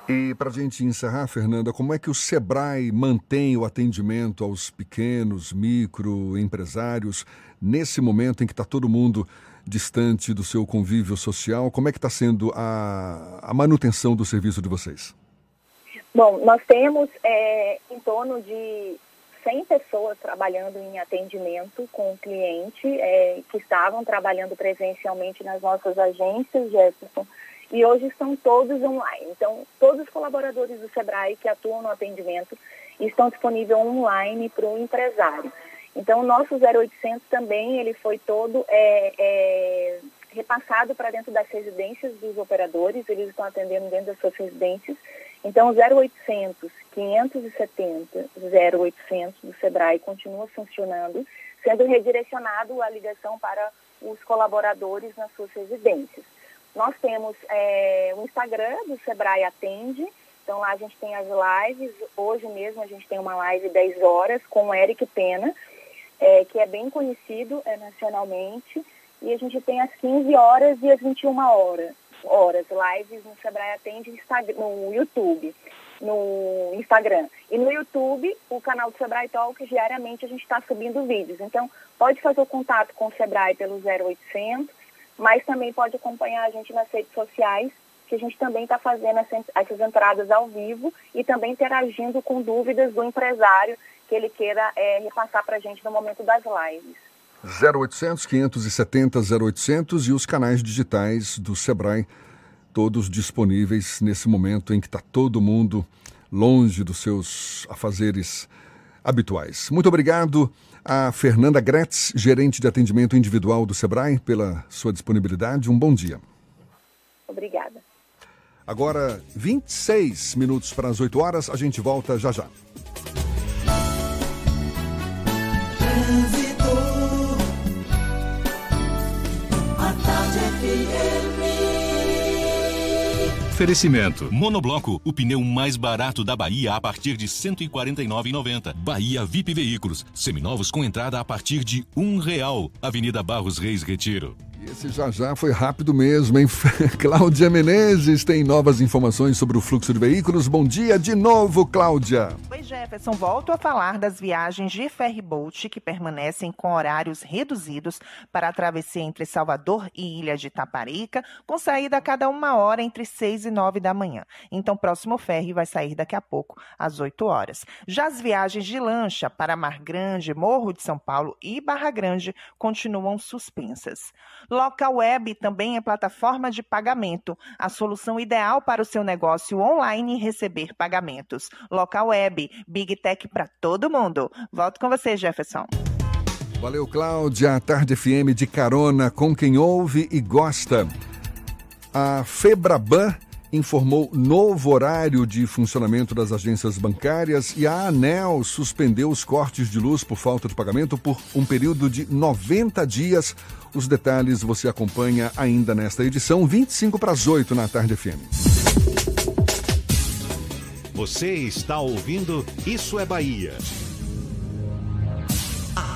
E para a gente encerrar, Fernanda, como é que o SEBRAE mantém o atendimento aos pequenos, microempresários nesse momento em que está todo mundo distante do seu convívio social? Como é que está sendo a, a, manutenção do serviço de vocês? Bom, nós temos é, em torno de 100 pessoas trabalhando em atendimento com o cliente, é, que estavam trabalhando presencialmente nas nossas agências, Jefferson, e hoje estão todos online. Então, todos os colaboradores do SEBRAE que atuam no atendimento estão disponíveis online para o empresário. Então, o nosso 0800 também, ele foi todo é, é, repassado para dentro das residências dos operadores, eles estão atendendo dentro das suas residências. Então, o 0800 570 0800 do SEBRAE continua funcionando, sendo redirecionado a ligação para os colaboradores nas suas residências. Nós temos é, o Instagram do Sebrae Atende, então lá a gente tem as lives, hoje mesmo a gente tem uma live 10 horas com o Eric Pena, é, que é bem conhecido é, nacionalmente, e a gente tem as 15 horas e as 21 horas, horas lives no Sebrae Atende no YouTube, no Instagram. E no YouTube, o canal do Sebrae Talk, diariamente a gente está subindo vídeos. Então, pode fazer o contato com o Sebrae pelo 0800 mas também pode acompanhar a gente nas redes sociais, que a gente também está fazendo essas entradas ao vivo e também interagindo com dúvidas do empresário que ele queira é, repassar para a gente no momento das lives. 0800 570 0800 e os canais digitais do Sebrae, todos disponíveis nesse momento em que está todo mundo longe dos seus afazeres habituais. Muito obrigado a Fernanda Gretz, gerente de atendimento individual do Sebrae, pela sua disponibilidade. Um bom dia. Obrigada. Agora, 26 minutos para as 8 horas, a gente volta já já. Oferecimento. Monobloco, o pneu mais barato da Bahia a partir de R$ 149,90. Bahia VIP Veículos, seminovos com entrada a partir de um real. Avenida Barros Reis Retiro. Esse já já foi rápido mesmo, hein? Cláudia Menezes tem novas informações sobre o fluxo de veículos. Bom dia de novo, Cláudia. Oi, Jefferson. Volto a falar das viagens de ferryboat que permanecem com horários reduzidos para a travessia entre Salvador e Ilha de Taparica, com saída a cada uma hora entre 6 e 9 da manhã. Então, próximo ferry vai sair daqui a pouco, às 8 horas. Já as viagens de lancha para Mar Grande, Morro de São Paulo e Barra Grande continuam suspensas. Local Web também é plataforma de pagamento, a solução ideal para o seu negócio online e receber pagamentos. Local Web, Big Tech para todo mundo. Volto com você, Jefferson. Valeu, Cláudia. Tarde FM de carona com quem ouve e gosta. A Febraban informou novo horário de funcionamento das agências bancárias e a ANEL suspendeu os cortes de luz por falta de pagamento por um período de 90 dias. Os detalhes você acompanha ainda nesta edição, 25 para as 8 na tarde FM. Você está ouvindo Isso é Bahia.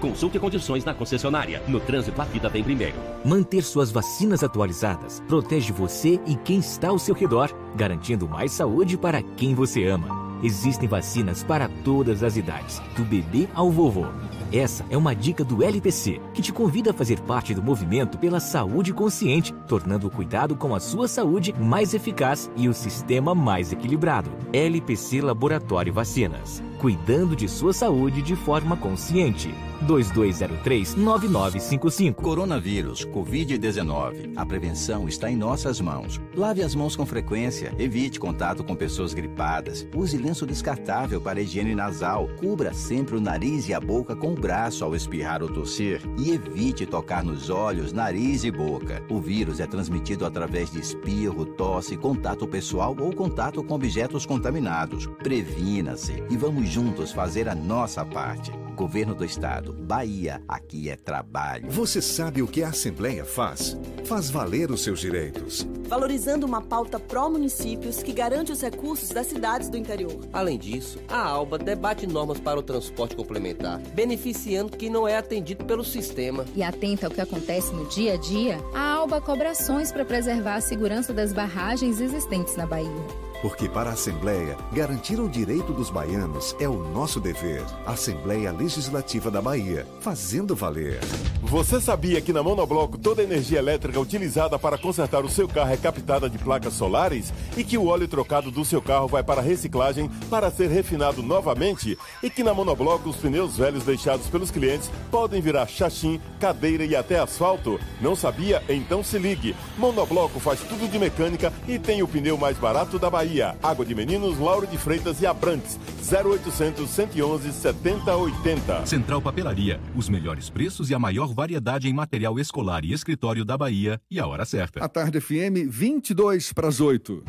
Consulte condições na concessionária. No trânsito, a vida vem primeiro. Manter suas vacinas atualizadas protege você e quem está ao seu redor, garantindo mais saúde para quem você ama. Existem vacinas para todas as idades, do bebê ao vovô. Essa é uma dica do LPC, que te convida a fazer parte do movimento pela saúde consciente, tornando o cuidado com a sua saúde mais eficaz e o sistema mais equilibrado. LPC Laboratório Vacinas. Cuidando de sua saúde de forma consciente. 2203-9955. Coronavírus, Covid-19. A prevenção está em nossas mãos. Lave as mãos com frequência, evite contato com pessoas gripadas, use lenço descartável para higiene nasal, cubra sempre o nariz e a boca com o braço ao espirrar ou tossir e evite tocar nos olhos, nariz e boca. O vírus é transmitido através de espirro, tosse, contato pessoal ou contato com objetos contaminados. Previna-se e vamos juntos fazer a nossa parte. Governo do Estado, Bahia, aqui é trabalho. Você sabe o que a Assembleia faz? Faz valer os seus direitos. Valorizando uma pauta pró-municípios que garante os recursos das cidades do interior. Além disso, a ALBA debate normas para o transporte complementar, beneficiando quem não é atendido pelo sistema. E atenta ao que acontece no dia a dia, a ALBA cobra ações para preservar a segurança das barragens existentes na Bahia. Porque para a Assembleia, garantir o direito dos baianos é o nosso dever. Assembleia Legislativa da Bahia, fazendo valer. Você sabia que na Monobloco toda a energia elétrica utilizada para consertar o seu carro é captada de placas solares? E que o óleo trocado do seu carro vai para reciclagem para ser refinado novamente? E que na Monobloco os pneus velhos deixados pelos clientes podem virar chachim, cadeira e até asfalto? Não sabia? Então se ligue. Monobloco faz tudo de mecânica e tem o pneu mais barato da Bahia. Água de Meninos, Lauro de Freitas e Abrantes. 0800 111 7080. Central Papelaria. Os melhores preços e a maior variedade em material escolar e escritório da Bahia. E a hora certa. A tarde FM, 22 para as 8.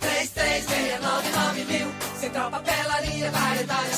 3369 mil. Central Papelaria, variedade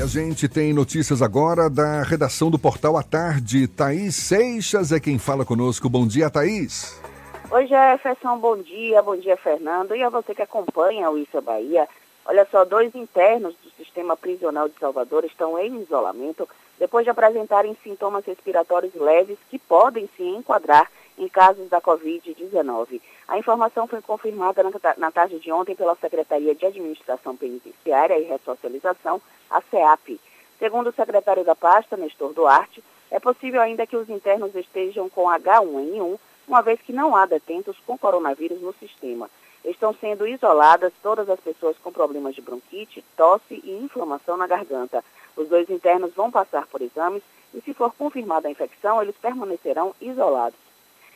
E a gente tem notícias agora da redação do Portal à Tarde. Thaís Seixas é quem fala conosco. Bom dia, Thaís. Oi, Jefferson, bom dia. Bom dia, Fernando. E a você que acompanha o Isso é Bahia. Olha só, dois internos do sistema prisional de Salvador estão em isolamento depois de apresentarem sintomas respiratórios leves que podem se enquadrar em casos da Covid-19. A informação foi confirmada na, tarde de ontem pela Secretaria de Administração Penitenciária e Ressocialização, a CEAP. Segundo o secretário da pasta, Nestor Duarte, É possível ainda que os internos estejam com H1N1, uma vez que não há detentos com coronavírus no sistema. Estão sendo isoladas todas as pessoas com problemas de bronquite, tosse e inflamação na garganta. Os dois internos vão passar por exames e, se for confirmada a infecção, eles permanecerão isolados.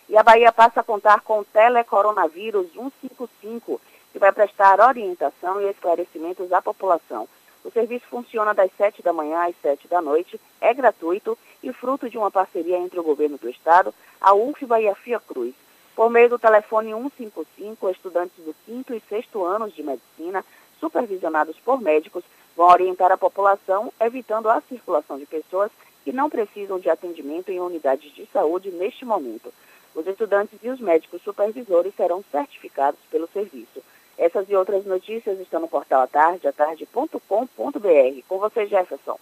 E a Bahia passa a contar com o Telecoronavírus 155, que vai prestar orientação e esclarecimentos à população. O serviço funciona das 7 da manhã às 7 da noite, é gratuito e fruto de uma parceria entre o governo do estado, a UFBA e a Fiocruz. Por meio do telefone 155, estudantes do quinto e sexto anos de medicina, supervisionados por médicos, vão orientar a população, evitando a circulação de pessoas que não precisam de atendimento em unidades de saúde neste momento. Os estudantes e os médicos supervisores serão certificados pelo serviço. Essas e outras notícias estão no portal atardeatarde.com.br. Com você, Jefferson.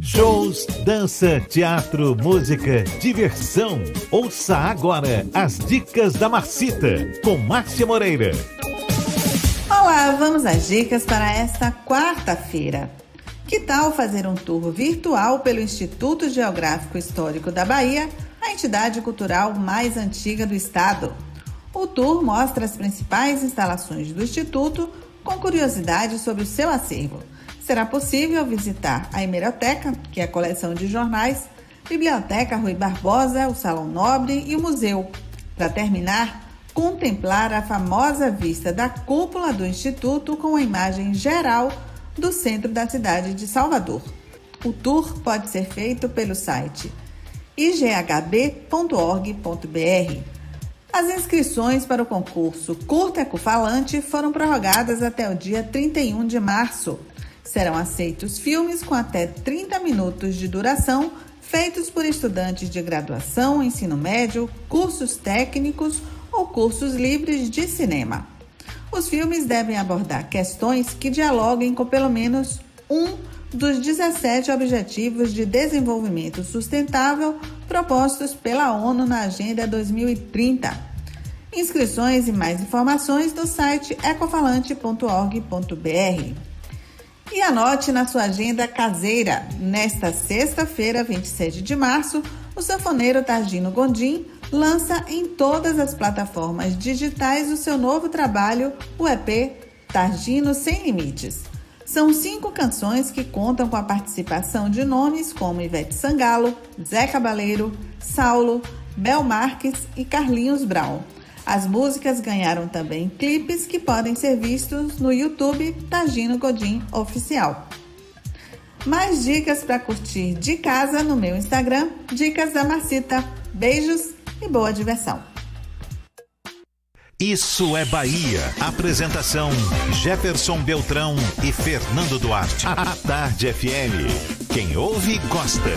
Shows, dança, teatro, música, diversão. Ouça agora as dicas da Marcita com Márcia Moreira. Olá, vamos às dicas para esta quarta-feira. Que tal fazer um tour virtual pelo Instituto Geográfico Histórico da Bahia, entidade cultural mais antiga do estado? O tour mostra as principais instalações do Instituto com curiosidades sobre o seu acervo será possível visitar a Hemeroteca, que é a coleção de jornais, Biblioteca Rui Barbosa, o Salão Nobre e o museu. Para terminar, contemplar a famosa vista da cúpula do Instituto com a imagem geral do centro da cidade de Salvador. O tour pode ser feito pelo site ighb.org.br. As inscrições para o concurso Curta Ecofalante foram prorrogadas até o dia 31 de março. Serão aceitos filmes com até 30 minutos de duração, feitos por estudantes de graduação, ensino médio, cursos técnicos ou cursos livres de cinema. Os filmes devem abordar questões que dialoguem com pelo menos um dos 17 Objetivos de Desenvolvimento Sustentável propostos pela ONU na Agenda 2030. Inscrições e mais informações no site ecofalante.org.br. E anote na sua agenda caseira, nesta sexta-feira, 27 de março, o sanfoneiro Targino Gondim lança em todas as plataformas digitais o seu novo trabalho, o EP Targino Sem Limites. São cinco canções que contam com a participação de nomes como Ivete Sangalo, Zé Cabaleiro, Saulo, Bel Marques e Carlinhos Brown. As músicas ganharam também clipes que podem ser vistos no YouTube Tagino Godin Oficial. Mais dicas para curtir de casa no meu Instagram, Dicas da Marcita. Beijos e boa diversão. Isso é Bahia. Apresentação: Jefferson Beltrão e Fernando Duarte. A Tarde FM. Quem ouve, gosta.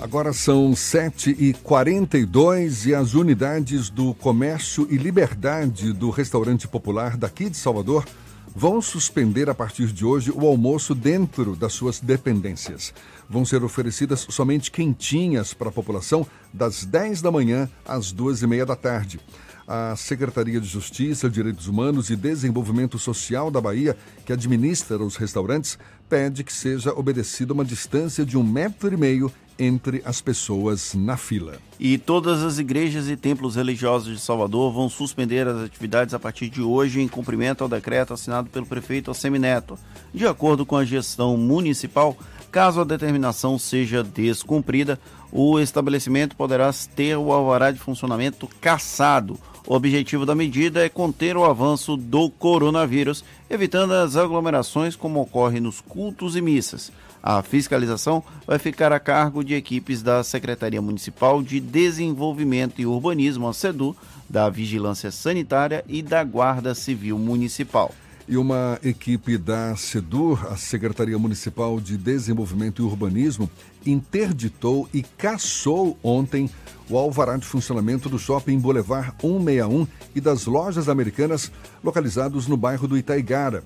Agora são 7h42 e as unidades do Comércio e Liberdade do Restaurante Popular daqui de Salvador vão suspender a partir de hoje o almoço dentro das suas dependências. Vão ser oferecidas somente quentinhas para a população das 10 da manhã às 2 e meia da tarde a Secretaria de Justiça, Direitos Humanos e Desenvolvimento Social da Bahia, que administra os restaurantes, pede que seja obedecida uma distância de um metro e meio entre as pessoas na fila. E todas as igrejas e templos religiosos de Salvador vão suspender as atividades a partir de hoje em cumprimento ao decreto assinado pelo prefeito Assemineto. De acordo com a gestão municipal, caso a determinação seja descumprida, o estabelecimento poderá ter o alvará de funcionamento cassado o objetivo da medida é conter o avanço do coronavírus, evitando as aglomerações como ocorre nos cultos e missas. A fiscalização vai ficar a cargo de equipes da Secretaria Municipal de Desenvolvimento e Urbanismo, a SEDU, da Vigilância Sanitária e da Guarda Civil Municipal. E uma equipe da SEDUR, a Secretaria Municipal de Desenvolvimento e Urbanismo, interditou e caçou ontem o alvará de funcionamento do Shopping Boulevard 161 e das lojas americanas localizados no bairro do Itaigara.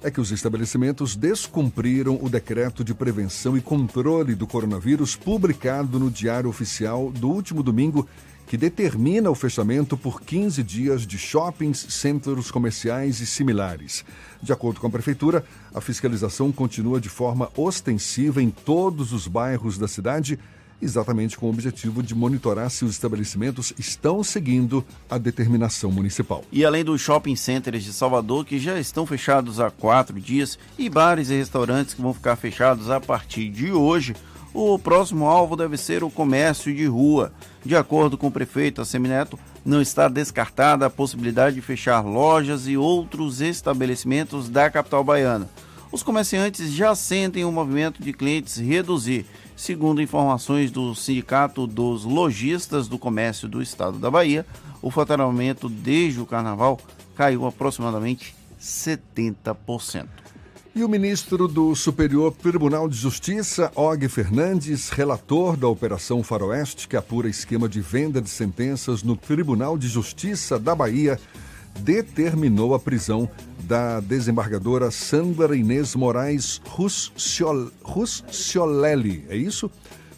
É que os estabelecimentos descumpriram o decreto de prevenção e controle do coronavírus publicado no Diário Oficial do último domingo, que determina o fechamento por 15 dias de shoppings, centros comerciais e similares. De acordo com a Prefeitura, a fiscalização continua de forma ostensiva em todos os bairros da cidade, exatamente com o objetivo de monitorar se os estabelecimentos estão seguindo a determinação municipal. E além dos shopping centers de Salvador, que já estão fechados há quatro dias, e bares e restaurantes que vão ficar fechados a partir de hoje, o próximo alvo deve ser o comércio de rua. De acordo com o prefeito Assemineto, não está descartada a possibilidade de fechar lojas e outros estabelecimentos da capital baiana. Os comerciantes já sentem o movimento de clientes reduzir. Segundo informações do Sindicato dos Lojistas do Comércio do Estado da Bahia, o faturamento desde o carnaval caiu aproximadamente 70%. E o ministro do Superior Tribunal de Justiça, Og Fernandes, relator da Operação Faroeste, que apura esquema de venda de sentenças no Tribunal de Justiça da Bahia, determinou a prisão da desembargadora Sandra Inês Moraes Rusciolelli. É isso?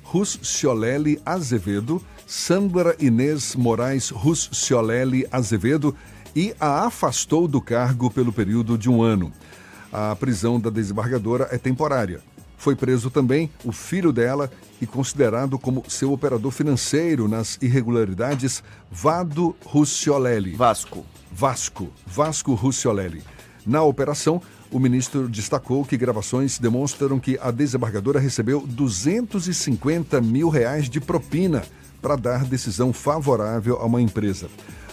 Rusciolelli Azevedo, Sandra Inês Moraes Rusciolelli Azevedo, e a afastou do cargo pelo período de um ano. A prisão da desembargadora é temporária. Foi preso também o filho dela e considerado como seu operador financeiro nas irregularidades, Vado Rusciolelli. Vasco. Vasco. Vasco Rusciolelli. Na operação, o ministro destacou que gravações demonstram que a desembargadora recebeu 250 mil reais de propina para dar decisão favorável a uma empresa.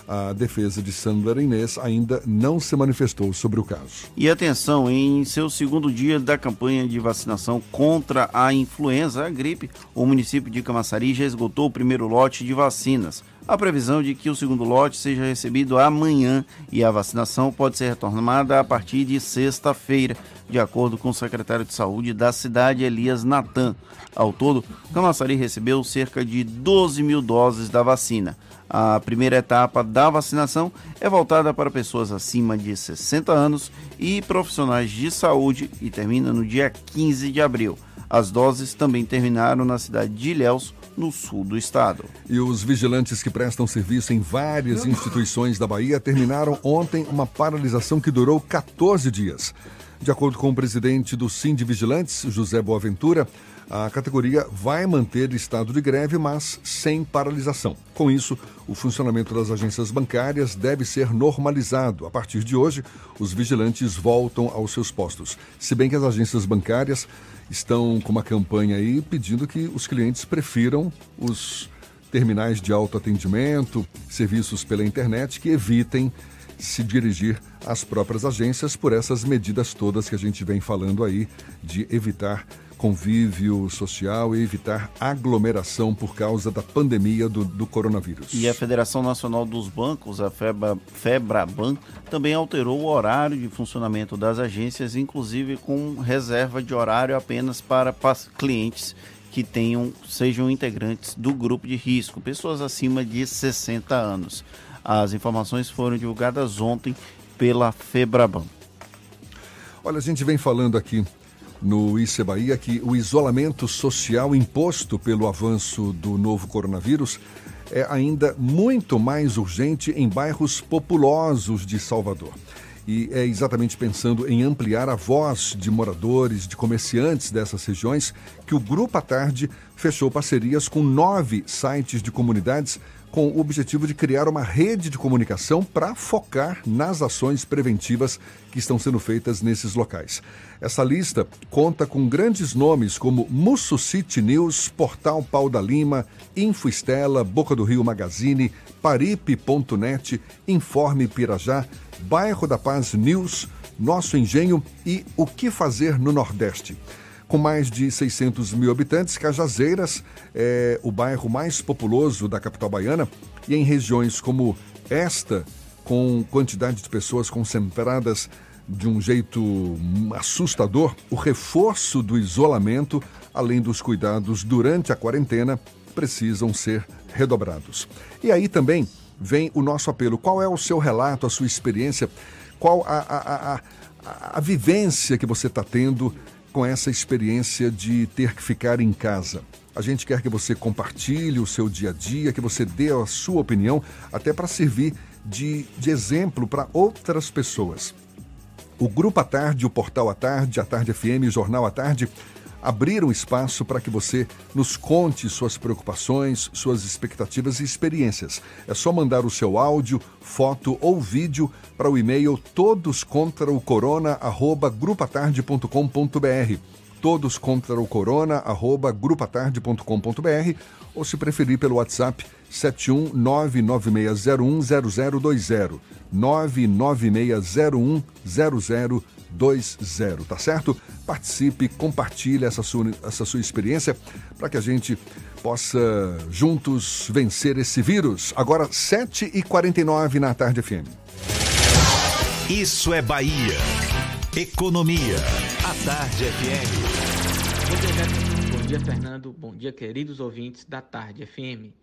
A defesa de Sandra Inês ainda não se manifestou sobre o caso. E atenção, em seu segundo dia da campanha de vacinação contra a influenza, a gripe, o município de Camaçari já esgotou o primeiro lote de vacinas. A previsão de que o segundo lote seja recebido amanhã e a vacinação pode ser retomada a partir de sexta-feira, de acordo com o secretário de Saúde da cidade, Elias Natan. Ao todo, Camaçari recebeu cerca de 12 mil doses da vacina. A primeira etapa da vacinação é voltada para pessoas acima de 60 anos e profissionais de saúde e termina no dia 15 de abril. As doses também terminaram na cidade de Ilhéus, no sul do estado. E os vigilantes que prestam serviço em várias instituições da Bahia terminaram ontem uma paralisação que durou 14 dias. De acordo com o presidente do Sim de Vigilantes, José Boaventura, a categoria vai manter estado de greve, mas sem paralisação. Com isso, o funcionamento das agências bancárias deve ser normalizado. A partir de hoje, os vigilantes voltam aos seus postos. Se bem que as agências bancárias estão com uma campanha aí pedindo que os clientes prefiram os terminais de autoatendimento, serviços pela internet que evitem se dirigir às próprias agências por essas medidas todas que a gente vem falando aí de evitar convívio social e evitar aglomeração por causa da pandemia do, do coronavírus. E a Federação Nacional dos Bancos, a Febra, Febraban, também alterou o horário de funcionamento das agências, inclusive com reserva de horário apenas para clientes que tenham sejam integrantes do grupo de risco, pessoas acima de 60 anos. As informações foram divulgadas ontem pela Febraban. Olha, a gente vem falando aqui no ICE Bahia que o isolamento social imposto pelo avanço do novo coronavírus é ainda muito mais urgente em bairros populosos de Salvador. E é exatamente pensando em ampliar a voz de moradores, de comerciantes dessas regiões, que o Grupo à Tarde fechou parcerias com nove sites de comunidades com o objetivo de criar uma rede de comunicação para focar nas ações preventivas que estão sendo feitas nesses locais. Essa lista conta com grandes nomes como Musso City News, Portal Pau da Lima, Info Estela, Boca do Rio Magazine, Paripe.net, Informe Pirajá, Bairro da Paz News, Nosso Engenho e O que Fazer no Nordeste. Com mais de 600 mil habitantes, Cajazeiras é o bairro mais populoso da capital baiana e em regiões como esta, com quantidade de pessoas concentradas de um jeito assustador, o reforço do isolamento, além dos cuidados durante a quarentena, precisam ser redobrados. E aí também vem o nosso apelo. Qual é o seu relato, a sua experiência? Qual a, a, a, a, a vivência que você está tendo com essa experiência de ter que ficar em casa? A gente quer que você compartilhe o seu dia a dia, que você dê a sua opinião, até para servir de, de exemplo para outras pessoas. O Grupo à Tarde, o Portal à Tarde, a Tarde FM, o Jornal à Tarde abriram espaço para que você nos conte suas preocupações, suas expectativas e experiências. É só mandar o seu áudio, foto ou vídeo para o e-mail todoscontraocorona@grupatarde.com.br. Todos contra o corona, arroba grupatarde.com.br ou se preferir pelo WhatsApp 71996010020. 996010020. 20, tá certo? Participe, compartilhe essa sua, essa sua experiência para que a gente possa juntos vencer esse vírus. Agora, 7h49 na Tarde FM. Isso é Bahia. Economia. A Tarde FM. Bom dia, Bom dia, Fernando. Bom dia, queridos ouvintes da Tarde FM.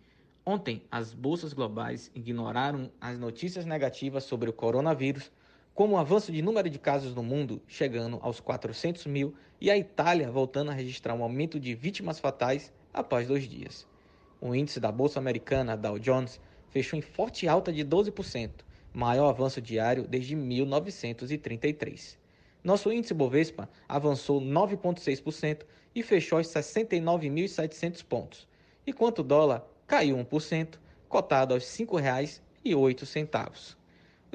Ontem, as bolsas globais ignoraram as notícias negativas sobre o coronavírus como o avanço de número de casos no mundo chegando aos 400 mil e a Itália voltando a registrar um aumento de vítimas fatais após dois dias. O índice da Bolsa Americana, Dow Jones, fechou em forte alta de 12%, maior avanço diário desde 1933. Nosso índice Bovespa avançou 9,6% e fechou aos 69.700 pontos, enquanto o dólar caiu 1%, cotado aos R$ 5,08.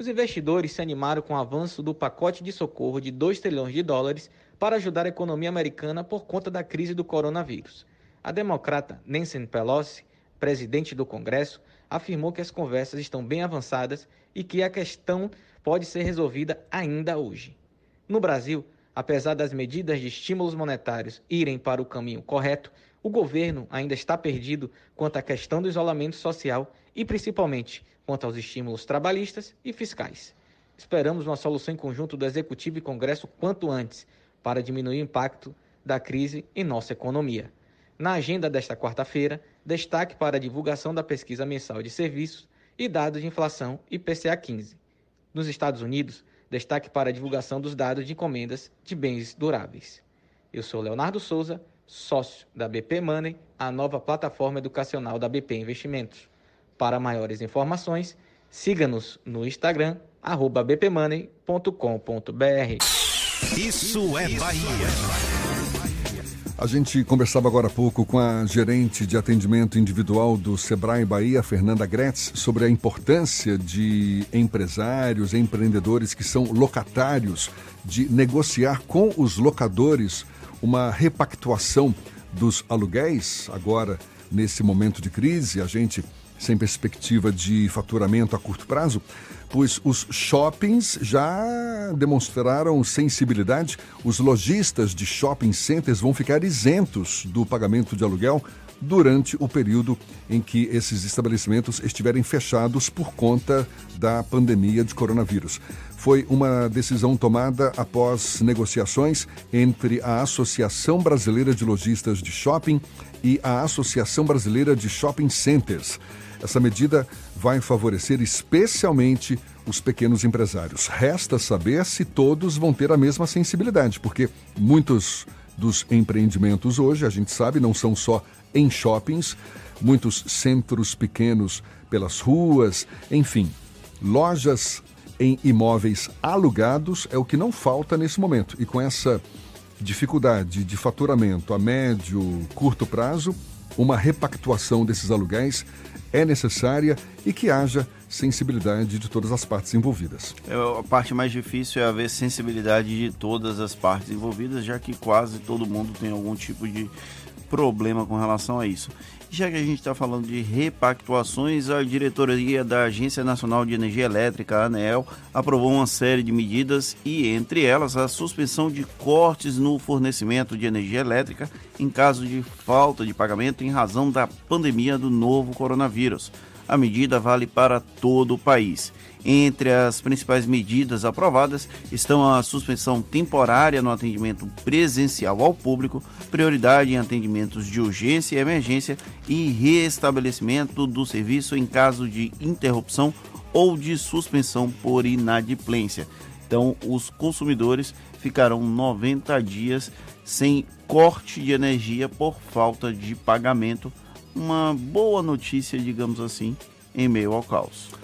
Os investidores se animaram com o avanço do pacote de socorro de 2 trilhões de dólares para ajudar a economia americana por conta da crise do coronavírus. A democrata Nancy Pelosi, presidente do Congresso, afirmou que as conversas estão bem avançadas e que a questão pode ser resolvida ainda hoje. No Brasil, apesar das medidas de estímulos monetários irem para o caminho correto, o governo ainda está perdido quanto à questão do isolamento social e, principalmente, quanto aos estímulos trabalhistas e fiscais. Esperamos uma solução em conjunto do Executivo e Congresso quanto antes para diminuir o impacto da crise em nossa economia. Na agenda desta quarta-feira, destaque para a divulgação da pesquisa mensal de serviços e dados de inflação IPCA 15. Nos Estados Unidos, destaque para a divulgação dos dados de encomendas de bens duráveis. Eu sou Leonardo Souza, sócio da BP Money, a nova plataforma educacional da BP Investimentos. Para maiores informações, siga-nos no Instagram, bpmoney.com.br. Isso é Bahia. A gente conversava agora há pouco com a gerente de atendimento individual do Sebrae Bahia, Fernanda Gretz, sobre a importância de empresários, empreendedores que são locatários, de negociar com os locadores uma repactuação dos aluguéis. Agora, nesse momento de crise, a gente sem perspectiva de faturamento a curto prazo, pois os shoppings já demonstraram sensibilidade. Os lojistas de shopping centers vão ficar isentos do pagamento de aluguel durante o período em que esses estabelecimentos estiverem fechados por conta da pandemia de coronavírus. Foi uma decisão tomada após negociações entre a Associação Brasileira de Lojistas de Shopping e a Associação Brasileira de Shopping Centers. Essa medida vai favorecer especialmente os pequenos empresários. Resta saber se todos vão ter a mesma sensibilidade, porque muitos dos empreendimentos hoje, a gente sabe, não são só em shoppings, muitos centros pequenos pelas ruas, enfim, lojas em imóveis alugados é o que não falta nesse momento. E com essa dificuldade de faturamento a médio, curto prazo, uma repactuação desses aluguéis é necessária e que haja sensibilidade de todas as partes envolvidas. É, a parte mais difícil é haver sensibilidade de todas as partes envolvidas, já que quase todo mundo tem algum tipo de problema com relação a isso. Já que a gente está falando de repactuações, a diretoria da Agência Nacional de Energia Elétrica, a ANEEL, aprovou uma série de medidas e, entre elas, a suspensão de cortes no fornecimento de energia elétrica em caso de falta de pagamento em razão da pandemia do novo coronavírus. A medida vale para todo o país. Entre as principais medidas aprovadas estão a suspensão temporária no atendimento presencial ao público, prioridade em atendimentos de urgência e emergência e restabelecimento do serviço em caso de interrupção ou de suspensão por inadimplência. Então, os consumidores ficarão 90 dias sem corte de energia por falta de pagamento. Uma boa notícia, digamos assim, em meio ao caos.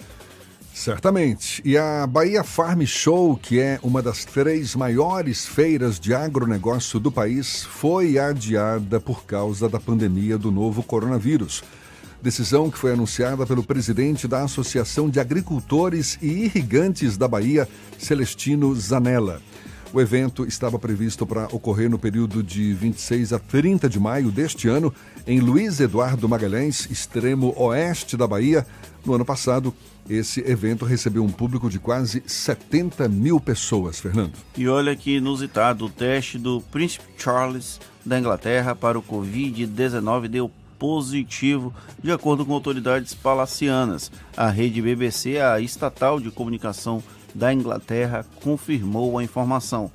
Certamente. E a Bahia Farm Show, que é uma das três maiores feiras de agronegócio do país, foi adiada por causa da pandemia do novo coronavírus. Decisão que foi anunciada pelo presidente da Associação de Agricultores e Irrigantes da Bahia, Celestino Zanella. O evento estava previsto para ocorrer no período de 26 a 30 de maio deste ano, em Luiz Eduardo Magalhães, extremo oeste da Bahia. No ano passado, esse evento recebeu um público de quase 70 mil pessoas, Fernando. E olha que inusitado, o teste do Príncipe Charles da Inglaterra para o Covid-19 deu positivo, de acordo com autoridades palacianas. A rede BBC, a estatal de comunicação da Inglaterra, confirmou a informação.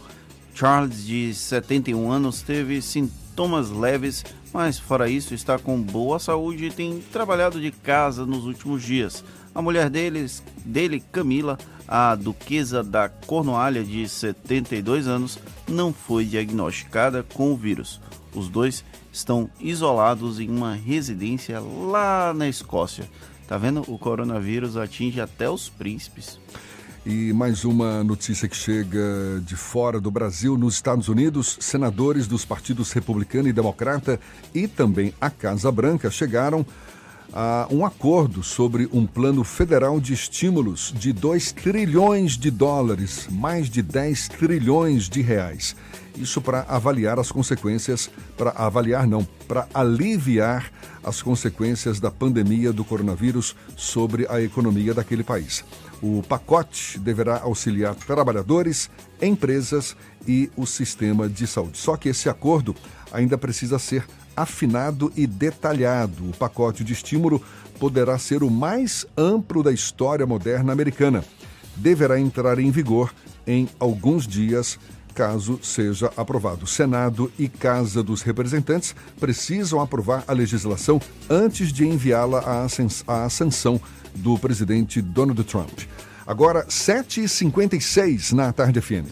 Charles, de 71 anos, teve sintomas leves, mas fora isso está com boa saúde e tem trabalhado de casa nos últimos dias. A mulher deles, dele, Camila, a duquesa da Cornualha, de 72 anos, não foi diagnosticada com o vírus. Os dois estão isolados em uma residência lá na Escócia. Tá vendo? O coronavírus atinge até os príncipes. E mais uma notícia que chega de fora do Brasil. Nos Estados Unidos, senadores dos partidos republicano e democrata e também a Casa Branca chegaram a um acordo sobre um plano federal de estímulos de 2 trilhões de dólares, mais de 10 trilhões de reais. Isso para avaliar as consequências, para avaliar não, para aliviar as consequências da pandemia do coronavírus sobre a economia daquele país. O pacote deverá auxiliar trabalhadores, empresas e o sistema de saúde. Só que esse acordo ainda precisa ser afinado e detalhado. O pacote de estímulo poderá ser o mais amplo da história moderna americana. Deverá entrar em vigor em alguns dias caso seja aprovado. Senado e Casa dos Representantes precisam aprovar a legislação antes de enviá-la à sanção do presidente Donald Trump. Agora, 7h56 na Tarde FM.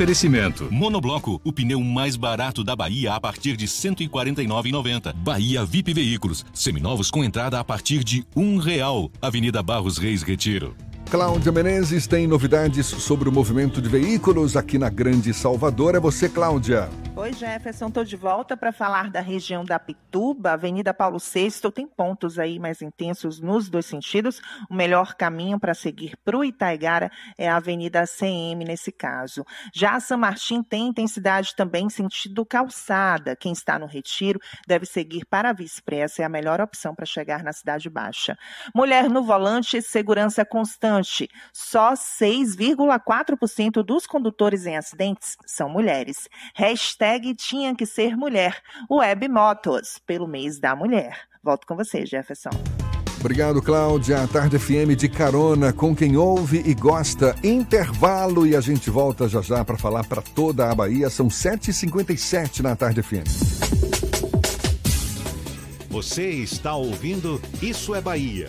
Oferecimento. Monobloco, o pneu mais barato da Bahia a partir de R$ 149,90. Bahia VIP Veículos, seminovos com entrada a partir de um real. Avenida Barros Reis Retiro. Cláudia Menezes tem novidades sobre o movimento de veículos aqui na Grande Salvador. É você, Cláudia. Oi, Jefferson. Estou de volta para falar da região da Pituba, Avenida Paulo VI. Tem pontos aí mais intensos nos dois sentidos. O melhor caminho para seguir para o Itaigara é a Avenida CM nesse caso. Já São Martim tem intensidade também sentido calçada. Quem está no retiro deve seguir para a Via Expressa. É a melhor opção para chegar na Cidade Baixa. Mulher no volante, segurança constante só 6,4% dos condutores em acidentes são mulheres. Hashtag tinha que ser mulher. Web Motos, pelo mês da mulher. Volto com você, Jefferson. Obrigado, Cláudia. A Tarde FM de carona com quem ouve e gosta. Intervalo e a gente volta já já para falar para toda a Bahia. São 7h57 na Tarde FM. Você está ouvindo Isso é Bahia.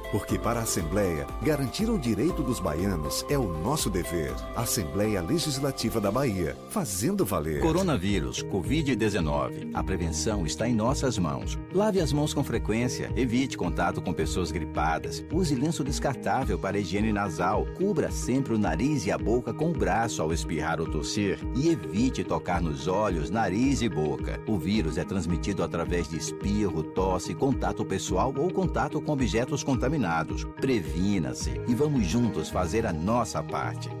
Porque para a Assembleia, garantir o direito dos baianos é o nosso dever. Assembleia Legislativa da Bahia, fazendo valer. Coronavírus, Covid-19. A prevenção está em nossas mãos. Lave as mãos com frequência, evite contato com pessoas gripadas, use lenço descartável para higiene nasal, cubra sempre o nariz e a boca com o braço ao espirrar ou tossir e evite tocar nos olhos, nariz e boca. O vírus é transmitido através de espirro, tosse, contato pessoal ou contato com objetos contaminados. Previna-se e vamos juntos fazer a nossa parte.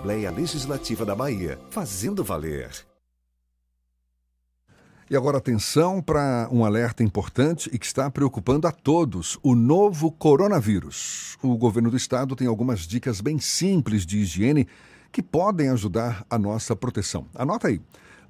Legislativa da Bahia, fazendo valer. E agora atenção para um alerta importante e que está preocupando a todos: o novo coronavírus. O governo do estado tem algumas dicas bem simples de higiene que podem ajudar a nossa proteção. Anota aí.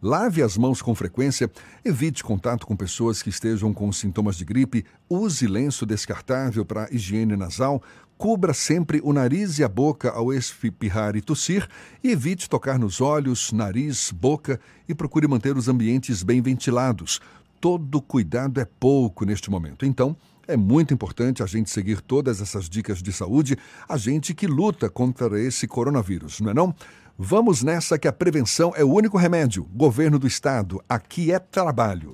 Lave as mãos com frequência, evite contato com pessoas que estejam com sintomas de gripe, use lenço descartável para higiene nasal, cubra sempre o nariz e a boca ao espirrar e tossir e evite tocar nos olhos, nariz, boca e procure manter os ambientes bem ventilados. Todo cuidado é pouco neste momento. Então, é muito importante a gente seguir todas essas dicas de saúde, a gente que luta contra esse coronavírus, não é não? Vamos nessa que a prevenção é o único remédio. Governo do Estado, aqui é trabalho.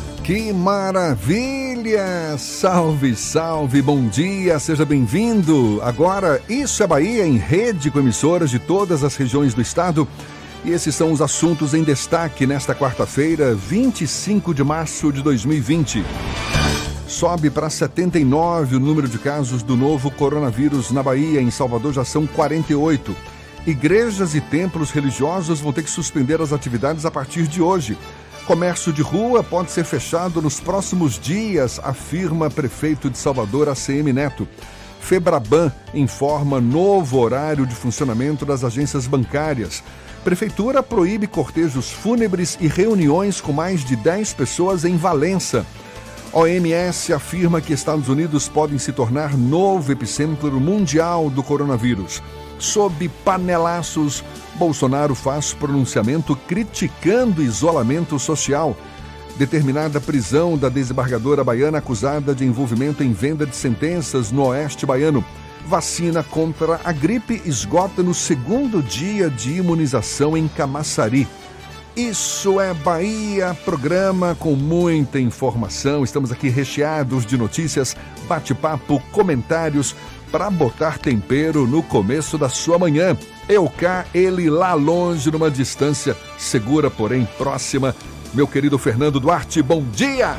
Que maravilha! Salve, salve, bom dia, seja bem-vindo. Agora, Isso é Bahia em rede com emissoras de todas as regiões do estado. E esses são os assuntos em destaque nesta quarta-feira, 25 de março de 2020. Sobe para 79 o número de casos do novo coronavírus na Bahia. Em Salvador já são 48. Igrejas e templos religiosos vão ter que suspender as atividades a partir de hoje. Comércio de rua pode ser fechado nos próximos dias, afirma prefeito de Salvador, ACM Neto. Febraban informa novo horário de funcionamento das agências bancárias. Prefeitura proíbe cortejos fúnebres e reuniões com mais de 10 pessoas em Valença. OMS afirma que Estados Unidos podem se tornar novo epicentro mundial do coronavírus. Sob panelaços, Bolsonaro faz pronunciamento criticando isolamento social. Determinada prisão da desembargadora baiana acusada de envolvimento em venda de sentenças no oeste baiano. Vacina contra a gripe esgota no segundo dia de imunização em Camaçari. Isso é Bahia, programa com muita informação. Estamos aqui recheados de notícias, bate-papo, comentários para botar tempero no começo da sua manhã. Eu cá, ele lá longe, numa distância segura, porém próxima. Meu querido Fernando Duarte, bom dia!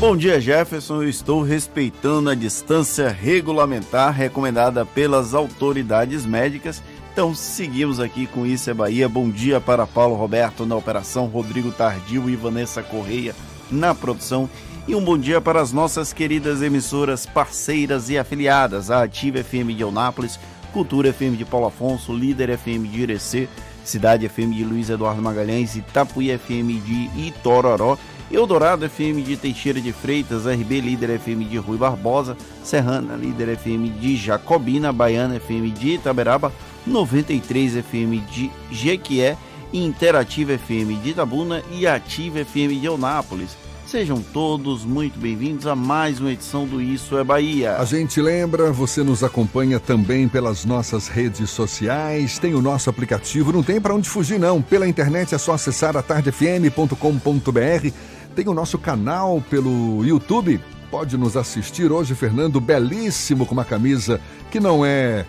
Bom dia, Jefferson. Eu estou respeitando a distância regulamentar recomendada pelas autoridades médicas. Então, seguimos aqui com Isso é Bahia. Bom dia para Paulo Roberto na operação, Rodrigo Tardio e Vanessa Correia na produção. E um bom dia para as nossas queridas emissoras parceiras e afiliadas, a Ativa FM de Eunápolis, Cultura FM de Paulo Afonso, Líder FM de Irecê, Cidade FM de Luiz Eduardo Magalhães, Itapuí FM de Itororó, Eldorado FM de Teixeira de Freitas, RB Líder FM de Rui Barbosa, Serrana Líder FM de Jacobina, Baiana FM de Itaberaba, 93 FM de Jequié, Interativa FM de Itabuna e Ativa FM de Eunápolis. Sejam todos muito bem-vindos a mais uma edição do Isso é Bahia. A gente lembra, você nos acompanha também pelas nossas redes sociais, tem o nosso aplicativo, não tem para onde fugir não. Pela internet é só acessar atardefm.com.br. Tem o nosso canal pelo YouTube. Pode nos assistir hoje, Fernando, belíssimo com uma camisa que não é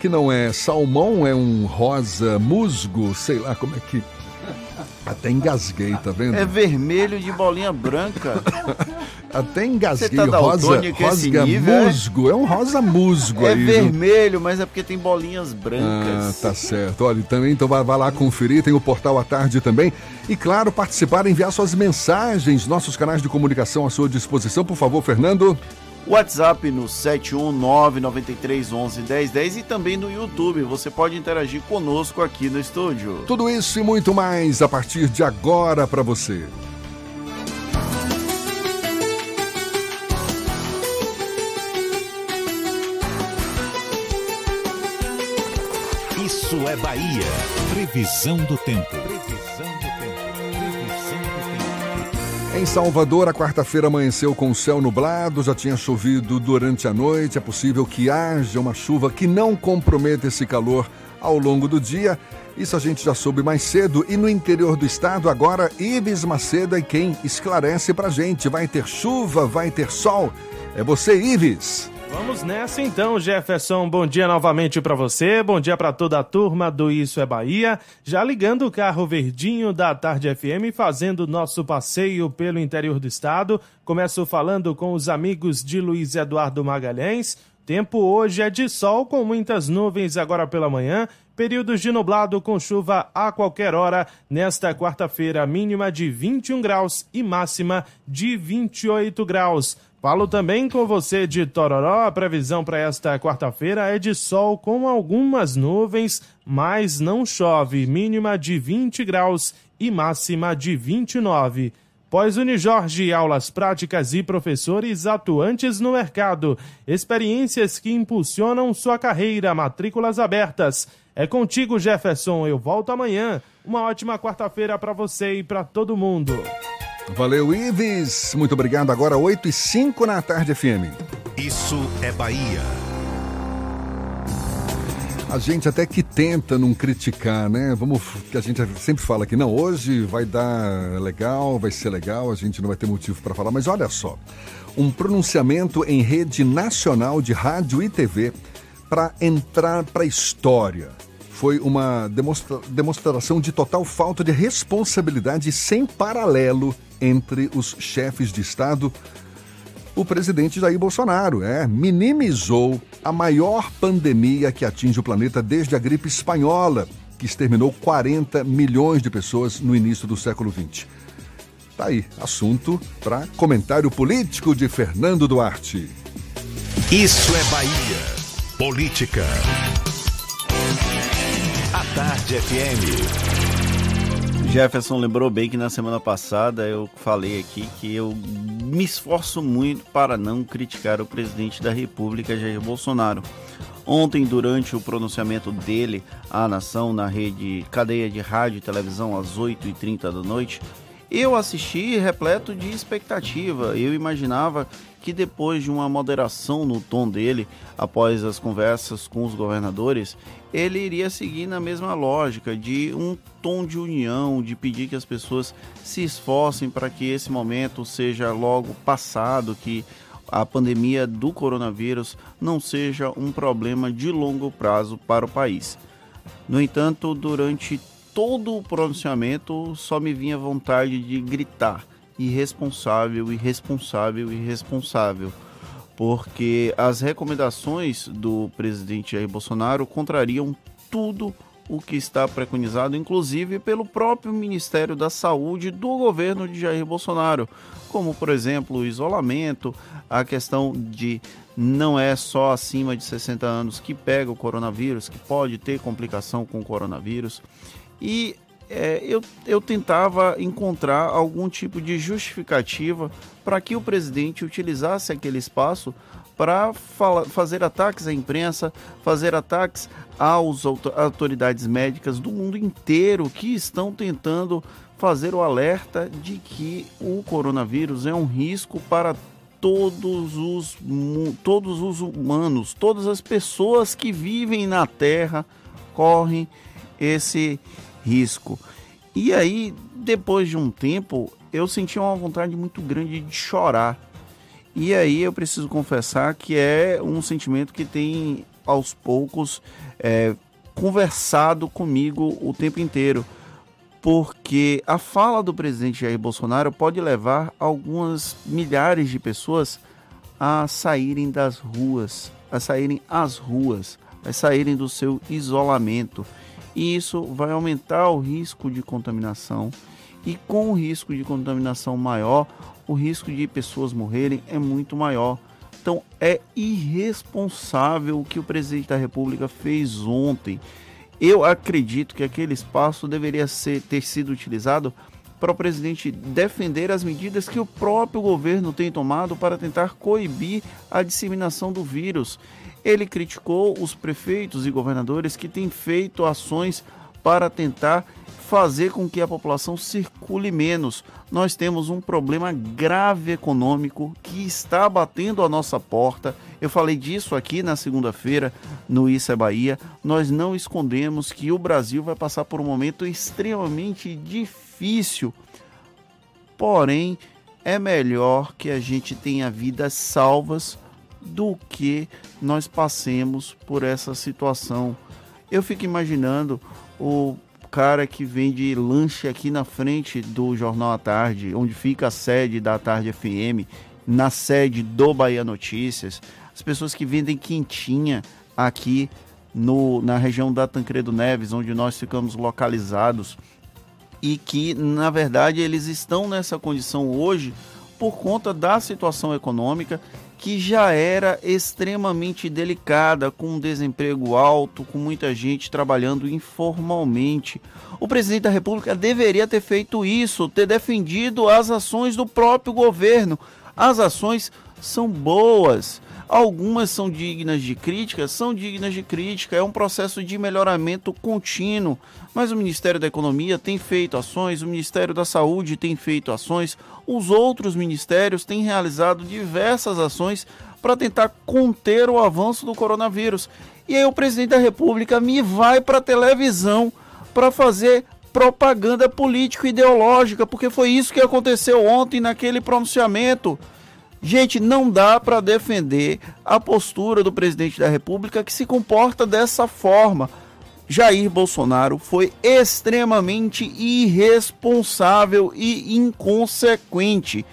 que não é salmão, é um rosa musgo, sei lá como é que Até engasguei, tá vendo? É vermelho de bolinha branca. Até engasguei. Você tá rosa, rosa nível, é? musgo. É? um rosa musgo É aí. viu? vermelho, mas é porque tem bolinhas Ah, brancas. tá certo. Olha, também então vai, vai lá conferir, tem o portal à tarde também. E claro, participar, enviar suas mensagens, nossos canais de comunicação à sua disposição, por favor, Fernando. WhatsApp no 71993111010 e também no YouTube. Você pode interagir conosco aqui no estúdio. Tudo isso e muito mais a partir de agora para você. Isso é Bahia. Previsão do tempo. Em Salvador, a quarta-feira amanheceu com o céu nublado, já tinha chovido durante a noite. É possível que haja uma chuva que não comprometa esse calor ao longo do dia. Isso a gente já soube mais cedo. E no interior do estado, agora, Ives Macedo é quem esclarece pra gente. Vai ter chuva, vai ter sol. É você, Ives. Vamos nessa então, Jefferson. Bom dia novamente para você. Bom dia para toda a turma do Isso é Bahia. Já ligando o carro verdinho da Tarde FM, fazendo nosso passeio pelo interior do estado. Começo falando com os amigos de Luiz Eduardo Magalhães. Tempo hoje é de sol com muitas nuvens agora pela manhã. Períodos de nublado com chuva a qualquer hora. Nesta quarta-feira, mínima de 21 graus e máxima de 28 graus. Falo também com você de Tororó. A previsão para esta quarta-feira é de sol com algumas nuvens, mas não chove. Mínima de 20 graus e máxima de 29. Pós Unijorge, aulas práticas e professores atuantes no mercado. Experiências que impulsionam sua carreira. Matrículas abertas. É contigo, Jefferson. Eu volto amanhã. Uma ótima quarta-feira para você e para todo mundo. Valeu, Ives. Muito obrigado. Agora 8 e 5 na tarde FM. Isso é Bahia. A gente até que tenta não criticar, né? Vamos, que a gente sempre fala que não, hoje vai dar legal, vai ser legal, a gente não vai ter motivo para falar, mas olha só. Um pronunciamento em rede nacional de rádio e TV para entrar para a história. Foi uma demonstra demonstração de total falta de responsabilidade sem paralelo entre os chefes de Estado o presidente Jair Bolsonaro é, minimizou a maior pandemia que atinge o planeta desde a gripe espanhola, que exterminou 40 milhões de pessoas no início do século XX. Tá aí, assunto para comentário político de Fernando Duarte. Isso é Bahia. Política. Tarde FM. Jefferson lembrou bem que na semana passada eu falei aqui que eu me esforço muito para não criticar o presidente da República, Jair Bolsonaro. Ontem, durante o pronunciamento dele à nação na rede cadeia de rádio e televisão às 8h30 da noite, eu assisti repleto de expectativa. Eu imaginava que depois de uma moderação no tom dele, após as conversas com os governadores, ele iria seguir na mesma lógica de um tom de união, de pedir que as pessoas se esforcem para que esse momento seja logo passado, que a pandemia do coronavírus não seja um problema de longo prazo para o país. No entanto, durante todo o pronunciamento só me vinha vontade de gritar irresponsável, irresponsável, irresponsável, porque as recomendações do presidente Jair Bolsonaro contrariam tudo o que está preconizado, inclusive pelo próprio Ministério da Saúde do governo de Jair Bolsonaro, como por exemplo o isolamento, a questão de não é só acima de 60 anos que pega o coronavírus, que pode ter complicação com o coronavírus. E é, eu, eu tentava encontrar algum tipo de justificativa para que o presidente utilizasse aquele espaço para fazer ataques à imprensa, fazer ataques às autoridades médicas do mundo inteiro que estão tentando fazer o alerta de que o coronavírus é um risco para todos os, todos os humanos, todas as pessoas que vivem na Terra correm esse risco. E aí, depois de um tempo, eu senti uma vontade muito grande de chorar. E aí eu preciso confessar que é um sentimento que tem aos poucos é, conversado comigo o tempo inteiro. porque a fala do presidente Jair Bolsonaro pode levar algumas milhares de pessoas a saírem das ruas, a saírem às ruas, a saírem do seu isolamento. E isso vai aumentar o risco de contaminação. E com o risco de contaminação maior, o risco de pessoas morrerem é muito maior. Então é irresponsável o que o presidente da República fez ontem. Eu acredito que aquele espaço deveria ser, ter sido utilizado para o presidente defender as medidas que o próprio governo tem tomado para tentar coibir a disseminação do vírus. Ele criticou os prefeitos e governadores que têm feito ações para tentar fazer com que a população circule menos. Nós temos um problema grave econômico que está batendo a nossa porta. Eu falei disso aqui na segunda-feira no Isso é Bahia. Nós não escondemos que o Brasil vai passar por um momento extremamente difícil. Porém, é melhor que a gente tenha vidas salvas do que nós passemos por essa situação. Eu fico imaginando o cara que vende lanche aqui na frente do Jornal à Tarde, onde fica a sede da Tarde FM, na sede do Bahia Notícias, as pessoas que vendem quentinha aqui no, na região da Tancredo Neves, onde nós ficamos localizados, e que, na verdade, eles estão nessa condição hoje por conta da situação econômica que já era extremamente delicada, com um desemprego alto, com muita gente trabalhando informalmente. O presidente da República deveria ter feito isso, ter defendido as ações do próprio governo. As ações são boas. Algumas são dignas de crítica, são dignas de crítica, é um processo de melhoramento contínuo. Mas o Ministério da Economia tem feito ações, o Ministério da Saúde tem feito ações, os outros ministérios têm realizado diversas ações para tentar conter o avanço do coronavírus. E aí o presidente da República me vai para a televisão para fazer propaganda político-ideológica, porque foi isso que aconteceu ontem naquele pronunciamento. Gente, não dá para defender a postura do presidente da República que se comporta dessa forma. Jair Bolsonaro foi extremamente irresponsável e inconsequente.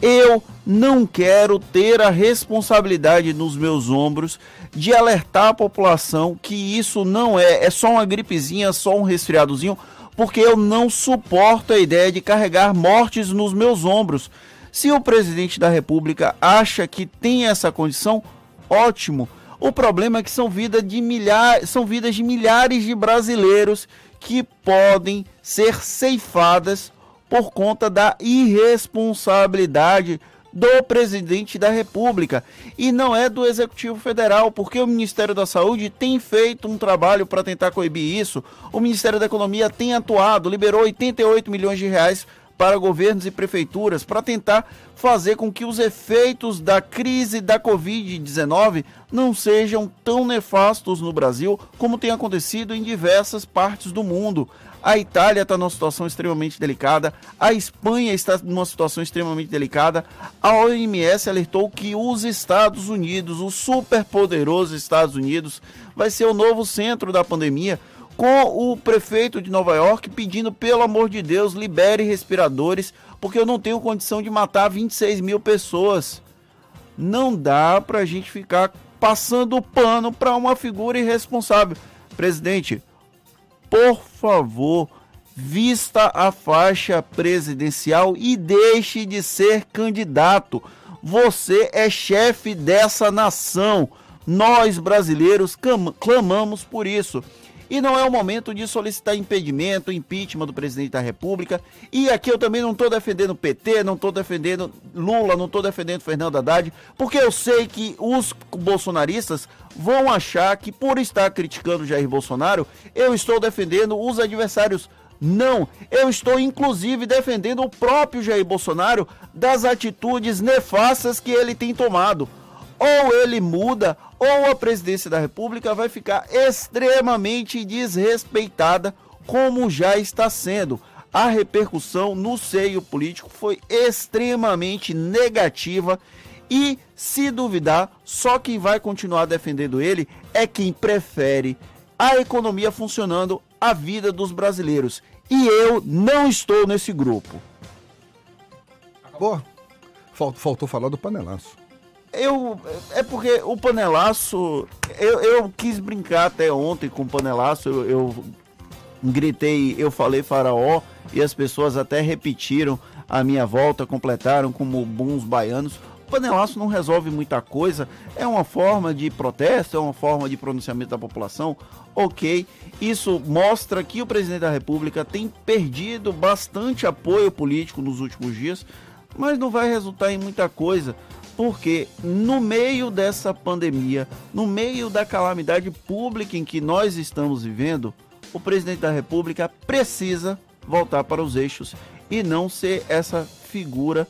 Eu não quero ter a responsabilidade nos meus ombros de alertar a população que isso não é, é só uma gripezinha, só um resfriadozinho, porque eu não suporto a ideia de carregar mortes nos meus ombros. Se o presidente da República acha que tem essa condição, ótimo o problema é que são, vida de milhares, são vidas de milhares de brasileiros que podem ser ceifadas por conta da irresponsabilidade do presidente da República e não é do Executivo Federal, porque o Ministério da Saúde tem feito um trabalho para tentar coibir isso. O Ministério da Economia tem atuado, liberou 88 milhões de reais para governos e prefeituras para tentar fazer com que os efeitos da crise da Covid-19 não sejam tão nefastos no Brasil como tem acontecido em diversas partes do mundo. A Itália está numa situação extremamente delicada, a Espanha está numa situação extremamente delicada. A OMS alertou que os Estados Unidos, o superpoderoso Estados Unidos, vai ser o novo centro da pandemia com o prefeito de Nova York pedindo, pelo amor de Deus, libere respiradores, porque eu não tenho condição de matar 26 mil pessoas. Não dá para a gente ficar passando pano para uma figura irresponsável. Presidente, por favor, vista a faixa presidencial e deixe de ser candidato. Você é chefe dessa nação. Nós brasileiros clamamos por isso. E não é o momento de solicitar impedimento, impeachment do presidente da República. E aqui eu também não estou defendendo PT, não estou defendendo Lula, não estou defendendo Fernando Haddad, porque eu sei que os bolsonaristas vão achar que por estar criticando Jair Bolsonaro, eu estou defendendo os adversários não, eu estou inclusive defendendo o próprio Jair Bolsonaro das atitudes nefastas que ele tem tomado. Ou ele muda, ou a presidência da República vai ficar extremamente desrespeitada, como já está sendo. A repercussão no seio político foi extremamente negativa e, se duvidar, só quem vai continuar defendendo ele é quem prefere a economia funcionando, a vida dos brasileiros. E eu não estou nesse grupo. Acabou? Faltou falar do panelaço. Eu. É porque o panelaço. Eu, eu quis brincar até ontem com o panelaço. Eu, eu gritei, eu falei faraó. E as pessoas até repetiram a minha volta, completaram como bons baianos. O panelaço não resolve muita coisa. É uma forma de protesto, é uma forma de pronunciamento da população. Ok. Isso mostra que o presidente da República tem perdido bastante apoio político nos últimos dias, mas não vai resultar em muita coisa porque no meio dessa pandemia, no meio da calamidade pública em que nós estamos vivendo, o presidente da República precisa voltar para os eixos e não ser essa figura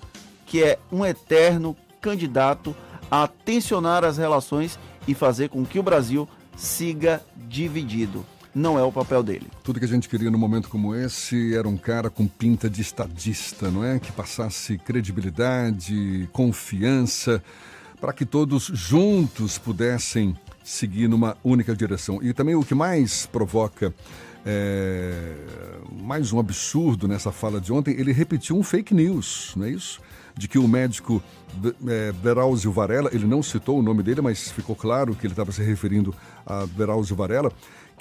que é um eterno candidato a tensionar as relações e fazer com que o Brasil siga dividido não é o papel dele. Tudo que a gente queria num momento como esse era um cara com pinta de estadista, não é? Que passasse credibilidade, confiança, para que todos juntos pudessem seguir numa única direção. E também o que mais provoca é, mais um absurdo nessa fala de ontem, ele repetiu um fake news, não é isso? De que o médico é, Berauzio Varela, ele não citou o nome dele, mas ficou claro que ele estava se referindo a Berauzio Varela,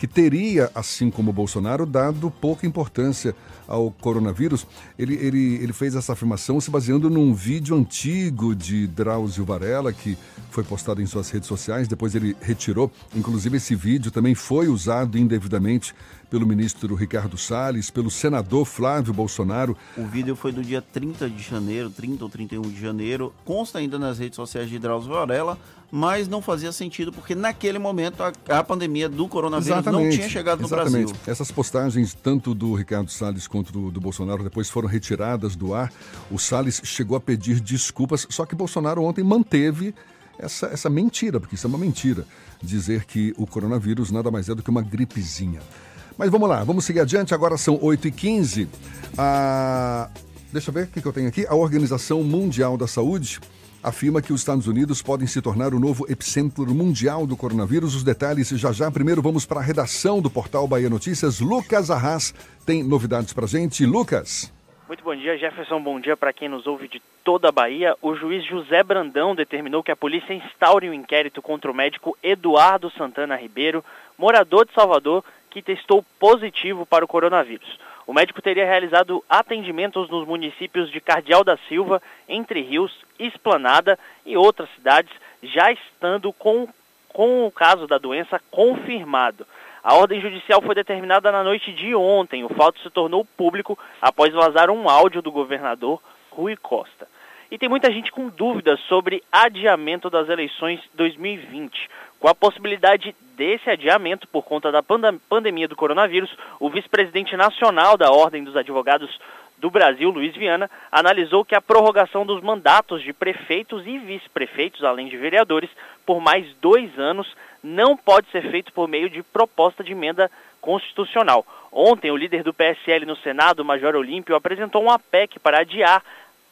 que teria, assim como Bolsonaro, dado pouca importância ao coronavírus. Ele, ele, ele fez essa afirmação se baseando num vídeo antigo de Drauzio Varela, que foi postado em suas redes sociais, depois ele retirou. Inclusive, esse vídeo também foi usado indevidamente pelo ministro Ricardo Salles, pelo senador Flávio Bolsonaro. O vídeo foi do dia 30 de janeiro, 30 ou 31 de janeiro. Consta ainda nas redes sociais de Drauzio Varela mas não fazia sentido porque naquele momento a, a pandemia do coronavírus exatamente, não tinha chegado no exatamente. Brasil. Essas postagens, tanto do Ricardo Salles quanto do, do, Bolsonaro, depois foram retiradas do ar. O Salles chegou a pedir desculpas, só que Bolsonaro ontem manteve essa, essa mentira, porque isso é uma mentira, dizer que o coronavírus nada mais é do que uma gripezinha. Mas vamos lá, vamos seguir adiante. Agora são 8h15. A... Deixa eu ver o que eu tenho aqui. A Organização Mundial da Saúde afirma que os Estados Unidos podem se tornar o novo epicentro mundial do coronavírus. Os detalhes já já. Primeiro vamos para a redação do portal Bahia Notícias. Lucas Arras tem novidades para gente. Lucas. Muito bom dia, Jefferson. Bom dia para quem nos ouve de toda a Bahia. O juiz José Brandão determinou que a polícia instaure um inquérito contra o médico Eduardo Santana Ribeiro, morador de Salvador, que testou positivo para o coronavírus. O médico teria realizado atendimentos nos municípios de Cardeal da Silva, Entre Rios, Esplanada e outras cidades, já estando com, com o caso da doença confirmado. A ordem judicial foi determinada na noite de ontem. O fato se tornou público após vazar um áudio do governador Rui Costa. E tem muita gente com dúvidas sobre adiamento das eleições 2020. Com a possibilidade desse adiamento por conta da pandemia do coronavírus, o vice-presidente nacional da Ordem dos Advogados do Brasil, Luiz Viana, analisou que a prorrogação dos mandatos de prefeitos e vice-prefeitos, além de vereadores, por mais dois anos, não pode ser feito por meio de proposta de emenda constitucional. Ontem, o líder do PSL no Senado, Major Olímpio, apresentou uma PEC para adiar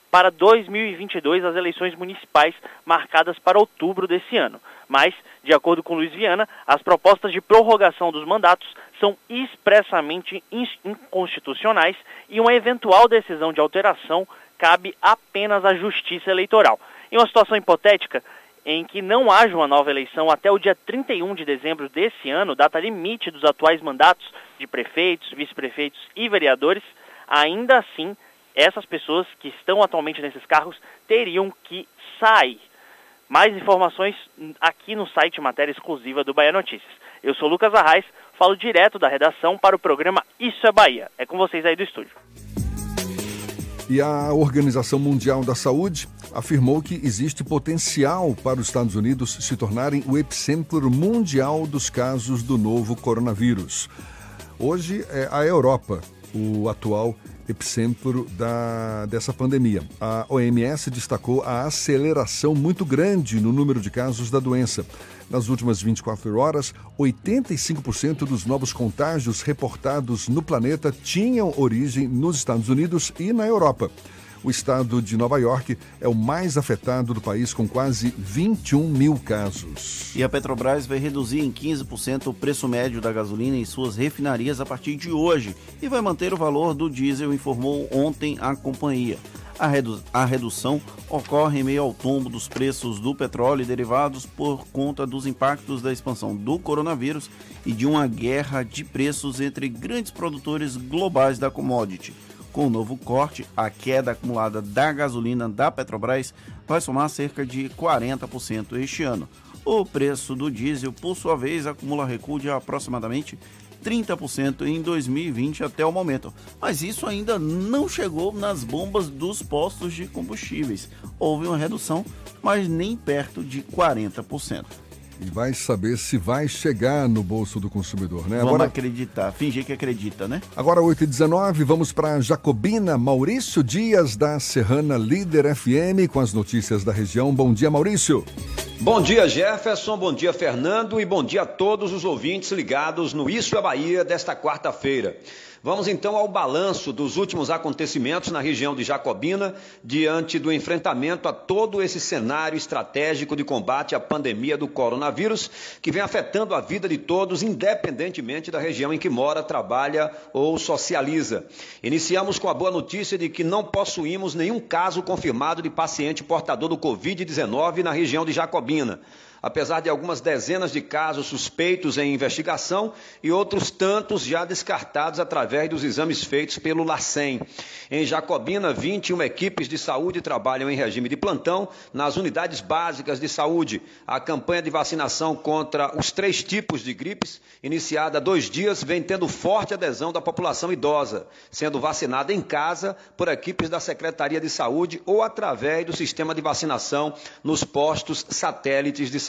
para 2022 as eleições municipais marcadas para outubro desse ano. Mas, de acordo com Luiz Viana, as propostas de prorrogação dos mandatos são expressamente inconstitucionais e uma eventual decisão de alteração cabe apenas à Justiça Eleitoral. Em uma situação hipotética, em que não haja uma nova eleição até o dia 31 de dezembro desse ano, data limite dos atuais mandatos de prefeitos, vice-prefeitos e vereadores, ainda assim, essas pessoas que estão atualmente nesses cargos teriam que sair. Mais informações aqui no site matéria exclusiva do Bahia Notícias. Eu sou Lucas Arraes, falo direto da redação para o programa Isso é Bahia. É com vocês aí do estúdio. E a Organização Mundial da Saúde afirmou que existe potencial para os Estados Unidos se tornarem o epicentro mundial dos casos do novo coronavírus. Hoje é a Europa o atual epicentro da, dessa pandemia. A OMS destacou a aceleração muito grande no número de casos da doença. Nas últimas 24 horas, 85% dos novos contágios reportados no planeta tinham origem nos Estados Unidos e na Europa. O estado de Nova York é o mais afetado do país, com quase 21 mil casos. E a Petrobras vai reduzir em 15% o preço médio da gasolina em suas refinarias a partir de hoje e vai manter o valor do diesel, informou ontem a companhia. A, redu a redução ocorre em meio ao tombo dos preços do petróleo e derivados por conta dos impactos da expansão do coronavírus e de uma guerra de preços entre grandes produtores globais da commodity. Com o novo corte, a queda acumulada da gasolina da Petrobras vai somar cerca de 40% este ano. O preço do diesel, por sua vez, acumula recuo de aproximadamente 30% em 2020 até o momento. Mas isso ainda não chegou nas bombas dos postos de combustíveis. Houve uma redução, mas nem perto de 40%. E vai saber se vai chegar no bolso do consumidor, né? Vamos Agora... acreditar, fingir que acredita, né? Agora 8h19, vamos para Jacobina. Maurício Dias, da Serrana Líder FM, com as notícias da região. Bom dia, Maurício. Bom dia, Jefferson. Bom dia, Fernando. E bom dia a todos os ouvintes ligados no Isso é Bahia desta quarta-feira. Vamos então ao balanço dos últimos acontecimentos na região de Jacobina, diante do enfrentamento a todo esse cenário estratégico de combate à pandemia do coronavírus, que vem afetando a vida de todos, independentemente da região em que mora, trabalha ou socializa. Iniciamos com a boa notícia de que não possuímos nenhum caso confirmado de paciente portador do Covid-19 na região de Jacobina apesar de algumas dezenas de casos suspeitos em investigação e outros tantos já descartados através dos exames feitos pelo LACEN. Em Jacobina, 21 equipes de saúde trabalham em regime de plantão nas unidades básicas de saúde. A campanha de vacinação contra os três tipos de gripes, iniciada há dois dias, vem tendo forte adesão da população idosa, sendo vacinada em casa por equipes da Secretaria de Saúde ou através do sistema de vacinação nos postos satélites de saúde.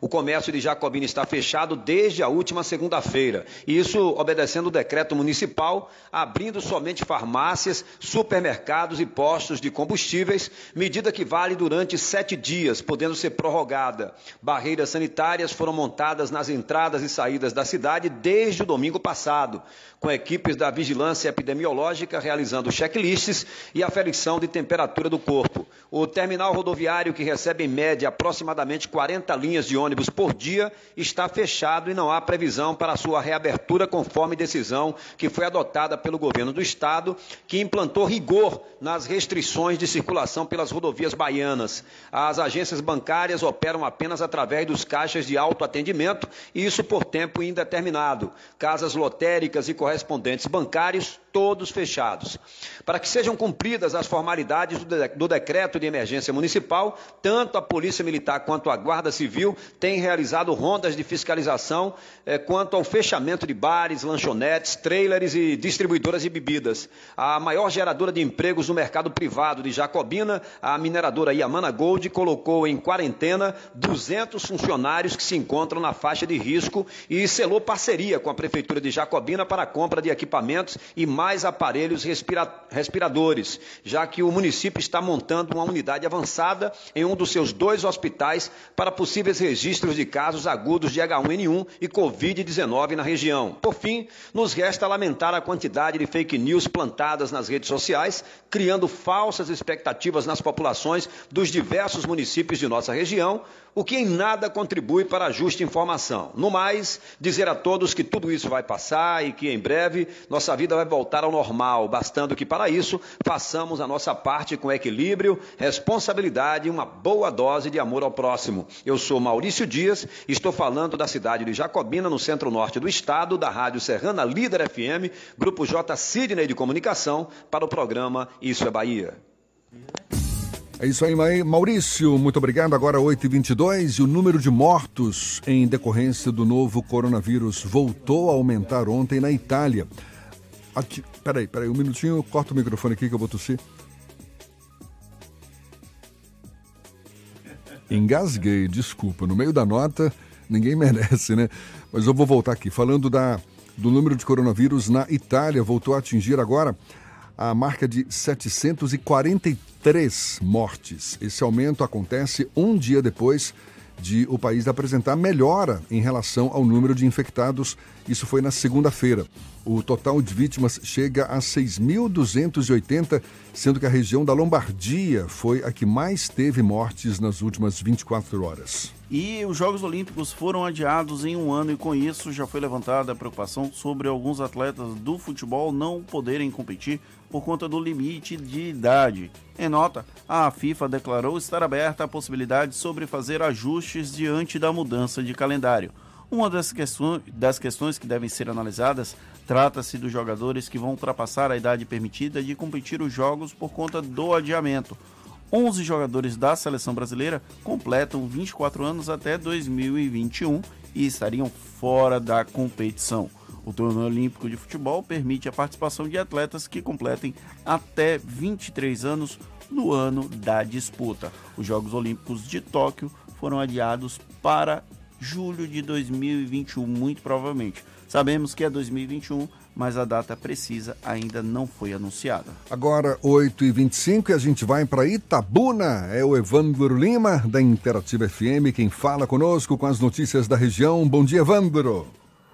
O comércio de Jacobina está fechado desde a última segunda-feira. Isso obedecendo o decreto municipal, abrindo somente farmácias, supermercados e postos de combustíveis, medida que vale durante sete dias, podendo ser prorrogada. Barreiras sanitárias foram montadas nas entradas e saídas da cidade desde o domingo passado com equipes da vigilância epidemiológica realizando checklists e aferição de temperatura do corpo. O terminal rodoviário, que recebe em média aproximadamente 40 linhas de ônibus por dia, está fechado e não há previsão para sua reabertura conforme decisão que foi adotada pelo governo do estado, que implantou rigor nas restrições de circulação pelas rodovias baianas. As agências bancárias operam apenas através dos caixas de autoatendimento e isso por tempo indeterminado. Casas lotéricas e correspondentes bancários, todos fechados. Para que sejam cumpridas as formalidades do, decreto de emergência municipal, tanto a Polícia Militar quanto a Guarda Civil têm realizado rondas de fiscalização eh, quanto ao fechamento de bares, lanchonetes, trailers e distribuidoras de bebidas. A maior geradora de empregos no mercado privado de Jacobina, a mineradora Yamana Gold, colocou em quarentena 200 funcionários que se encontram na faixa de risco e selou parceria com a Prefeitura de Jacobina para compra de equipamentos e mais aparelhos respira respiradores, já que o município está montando uma unidade avançada em um dos seus dois hospitais para possíveis registros de casos agudos de H1N1 e Covid-19 na região. Por fim, nos resta lamentar a quantidade de fake news plantadas nas redes sociais, criando falsas expectativas nas populações dos diversos municípios de nossa região, o que em nada contribui para a justa informação. No mais, dizer a todos que tudo isso vai passar e que em breve nossa vida vai voltar ao normal, bastando que para isso façamos a nossa parte com equilíbrio, responsabilidade e uma boa dose de amor ao próximo. Eu sou Maurício Dias, estou falando da cidade de Jacobina, no centro-norte do estado, da Rádio Serrana Líder FM, Grupo J Sidney de Comunicação, para o programa Isso é Bahia. É isso aí, Maurício. Muito obrigado. Agora 8h22 e o número de mortos em decorrência do novo coronavírus voltou a aumentar ontem na Itália. Aqui, peraí, peraí, um minutinho, corta o microfone aqui que eu vou tossir. Engasguei, desculpa. No meio da nota, ninguém merece, né? Mas eu vou voltar aqui. Falando da, do número de coronavírus na Itália, voltou a atingir agora a marca de 743 mortes. Esse aumento acontece um dia depois de o país apresentar melhora em relação ao número de infectados. Isso foi na segunda-feira. O total de vítimas chega a 6.280, sendo que a região da Lombardia foi a que mais teve mortes nas últimas 24 horas. E os Jogos Olímpicos foram adiados em um ano e com isso já foi levantada a preocupação sobre alguns atletas do futebol não poderem competir por conta do limite de idade. Em nota, a FIFA declarou estar aberta à possibilidade sobre fazer ajustes diante da mudança de calendário. Uma das questões, das questões que devem ser analisadas trata-se dos jogadores que vão ultrapassar a idade permitida de competir os jogos por conta do adiamento. 11 jogadores da seleção brasileira completam 24 anos até 2021 e estariam fora da competição. O torneio olímpico de futebol permite a participação de atletas que completem até 23 anos no ano da disputa. Os Jogos Olímpicos de Tóquio foram adiados para julho de 2021, muito provavelmente. Sabemos que é 2021, mas a data precisa ainda não foi anunciada. Agora, 8h25 e a gente vai para Itabuna. É o Evandro Lima, da Interativa FM, quem fala conosco com as notícias da região. Bom dia, Evandro.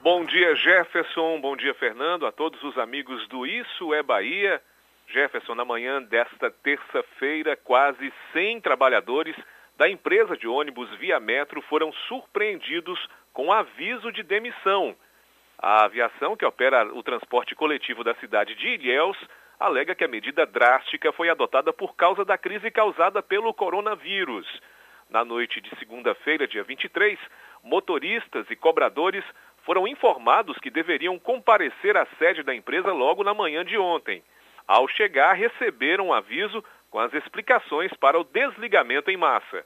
Bom dia, Jefferson. Bom dia, Fernando. A todos os amigos do Isso é Bahia. Jefferson, na manhã desta terça-feira, quase 100 trabalhadores da empresa de ônibus Via Metro foram surpreendidos com aviso de demissão. A aviação, que opera o transporte coletivo da cidade de Ilhéus, alega que a medida drástica foi adotada por causa da crise causada pelo coronavírus. Na noite de segunda-feira, dia 23, motoristas e cobradores foram informados que deveriam comparecer à sede da empresa logo na manhã de ontem. Ao chegar, receberam um aviso com as explicações para o desligamento em massa.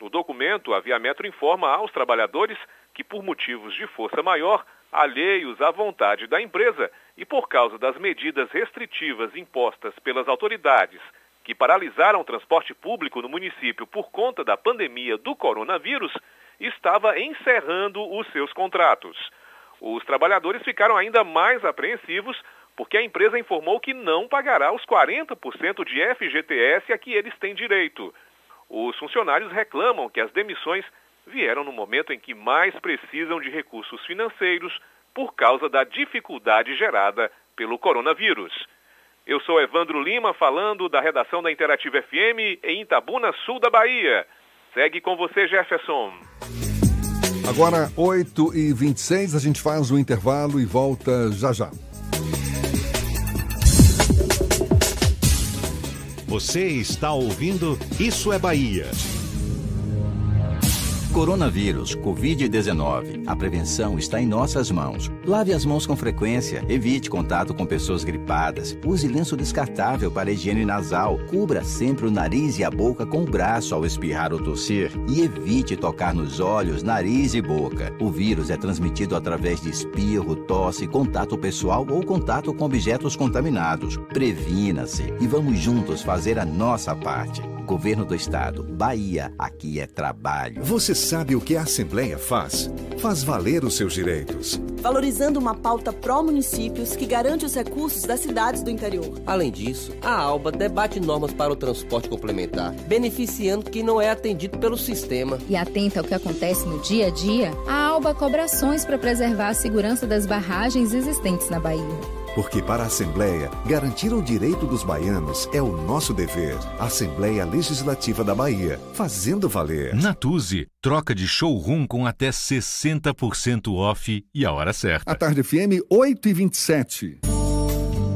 No documento, a Via Metro informa aos trabalhadores que, por motivos de força maior, alheios à vontade da empresa e por causa das medidas restritivas impostas pelas autoridades que paralisaram o transporte público no município por conta da pandemia do coronavírus, estava encerrando os seus contratos. Os trabalhadores ficaram ainda mais apreensivos porque a empresa informou que não pagará os 40% de FGTS a que eles têm direito. Os funcionários reclamam que as demissões vieram no momento em que mais precisam de recursos financeiros por causa da dificuldade gerada pelo coronavírus. Eu sou Evandro Lima, falando da redação da Interativa FM em Itabuna, sul da Bahia. Segue com você, Jefferson. Agora, 8h26, a gente faz o intervalo e volta já já. Você está ouvindo Isso é Bahia. Coronavírus, Covid-19. A prevenção está em nossas mãos. Lave as mãos com frequência, evite contato com pessoas gripadas, use lenço descartável para higiene nasal, cubra sempre o nariz e a boca com o braço ao espirrar ou tossir e evite tocar nos olhos, nariz e boca. O vírus é transmitido através de espirro, tosse, contato pessoal ou contato com objetos contaminados. Previna-se e vamos juntos fazer a nossa parte. Governo do Estado, Bahia, aqui é trabalho. Você sabe o que a Assembleia faz? Faz valer os seus direitos. Valorizando uma pauta pró-municípios que garante os recursos das cidades do interior. Além disso, a ALBA debate normas para o transporte complementar, beneficiando quem não é atendido pelo sistema. E atenta ao que acontece no dia a dia, a ALBA cobra ações para preservar a segurança das barragens existentes na Bahia. Porque para a Assembleia, garantir o direito dos baianos é o nosso dever. Assembleia Legislativa da Bahia, fazendo valer. Natuse, troca de showroom com até 60% off e a hora certa. A tarde FM 8 e 27.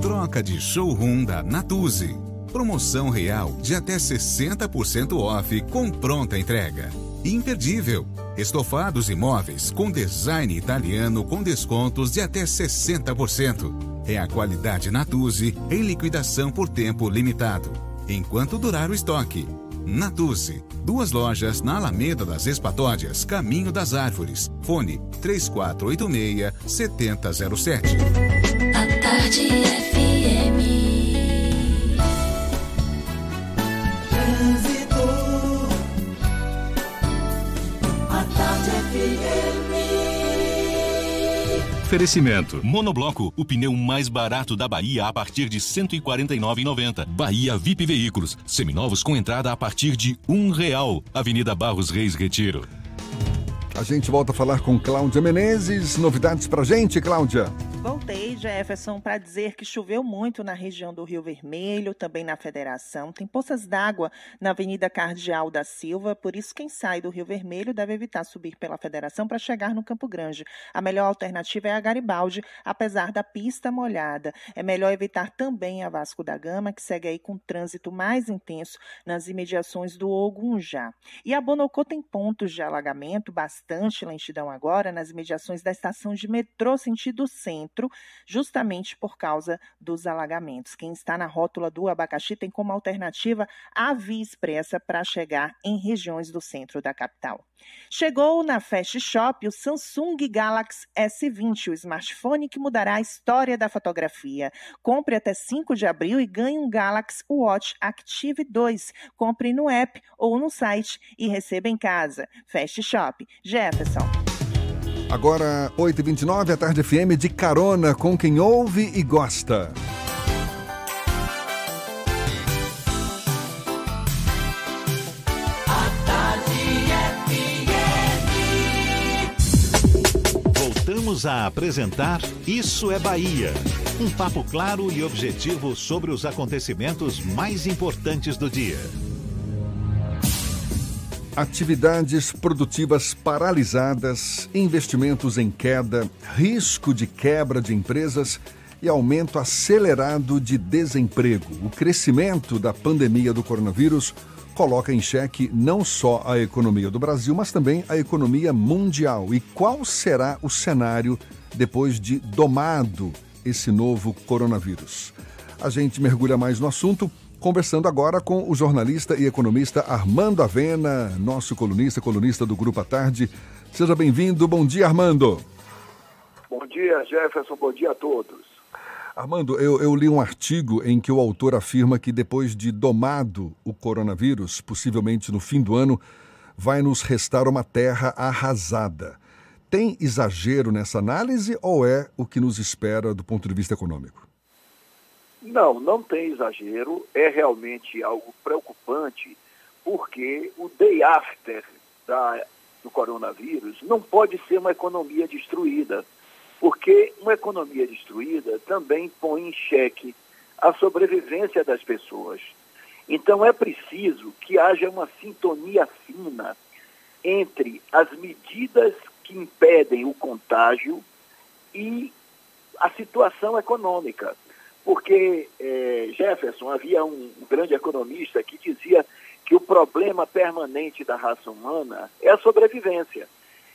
Troca de showroom da Natuse. Promoção real de até 60% off com pronta entrega. Imperdível. Estofados imóveis com design italiano com descontos de até 60% é a qualidade Natuzzi em liquidação por tempo limitado, enquanto durar o estoque. Natuzzi, duas lojas na Alameda das Espatódias, Caminho das Árvores. Fone 3486 7007. A tarde FM. Oferecimento. Monobloco, o pneu mais barato da Bahia a partir de R$ 149,90. Bahia VIP Veículos, seminovos com entrada a partir de um real. Avenida Barros Reis Retiro. A gente volta a falar com Cláudia Menezes. Novidades pra gente, Cláudia? Voltei, Jefferson, para dizer que choveu muito na região do Rio Vermelho, também na Federação. Tem poças d'água na Avenida Cardeal da Silva, por isso quem sai do Rio Vermelho deve evitar subir pela Federação para chegar no Campo Grande. A melhor alternativa é a Garibaldi, apesar da pista molhada. É melhor evitar também a Vasco da Gama, que segue aí com trânsito mais intenso nas imediações do Ogunjá. E a Bonocô tem pontos de alagamento bastante bastante lentidão agora nas imediações da estação de metrô sentido centro, justamente por causa dos alagamentos. Quem está na rótula do abacaxi tem como alternativa a via expressa para chegar em regiões do centro da capital. Chegou na Fast Shop o Samsung Galaxy S20, o smartphone que mudará a história da fotografia. Compre até 5 de abril e ganhe um Galaxy Watch Active 2. Compre no app ou no site e receba em casa. Fast Shop. Jefferson. Agora, 8h29, a tarde FM de carona com quem ouve e gosta. Voltamos a apresentar Isso é Bahia. Um papo claro e objetivo sobre os acontecimentos mais importantes do dia. Atividades produtivas paralisadas, investimentos em queda, risco de quebra de empresas e aumento acelerado de desemprego. O crescimento da pandemia do coronavírus coloca em xeque não só a economia do Brasil, mas também a economia mundial. E qual será o cenário depois de domado esse novo coronavírus? A gente mergulha mais no assunto conversando agora com o jornalista e economista Armando Avena, nosso colunista, colunista do Grupo à Tarde. Seja bem-vindo. Bom dia, Armando. Bom dia, Jefferson. Bom dia a todos. Armando, eu, eu, li um artigo em que o autor afirma que depois de domado o coronavírus, possivelmente no fim do ano, vai nos restar uma terra arrasada. Tem exagero nessa análise ou é o que nos espera do ponto de vista econômico? Não, não tem exagero. É realmente algo preocupante, porque o day after da, do coronavírus não pode ser uma economia destruída porque uma economia destruída também põe em xeque a sobrevivência das pessoas. Então é preciso que haja uma sintonia fina entre as medidas que impedem o contágio e a situação econômica. Porque, é, Jefferson, havia um grande economista que dizia que o problema permanente da raça humana é a sobrevivência.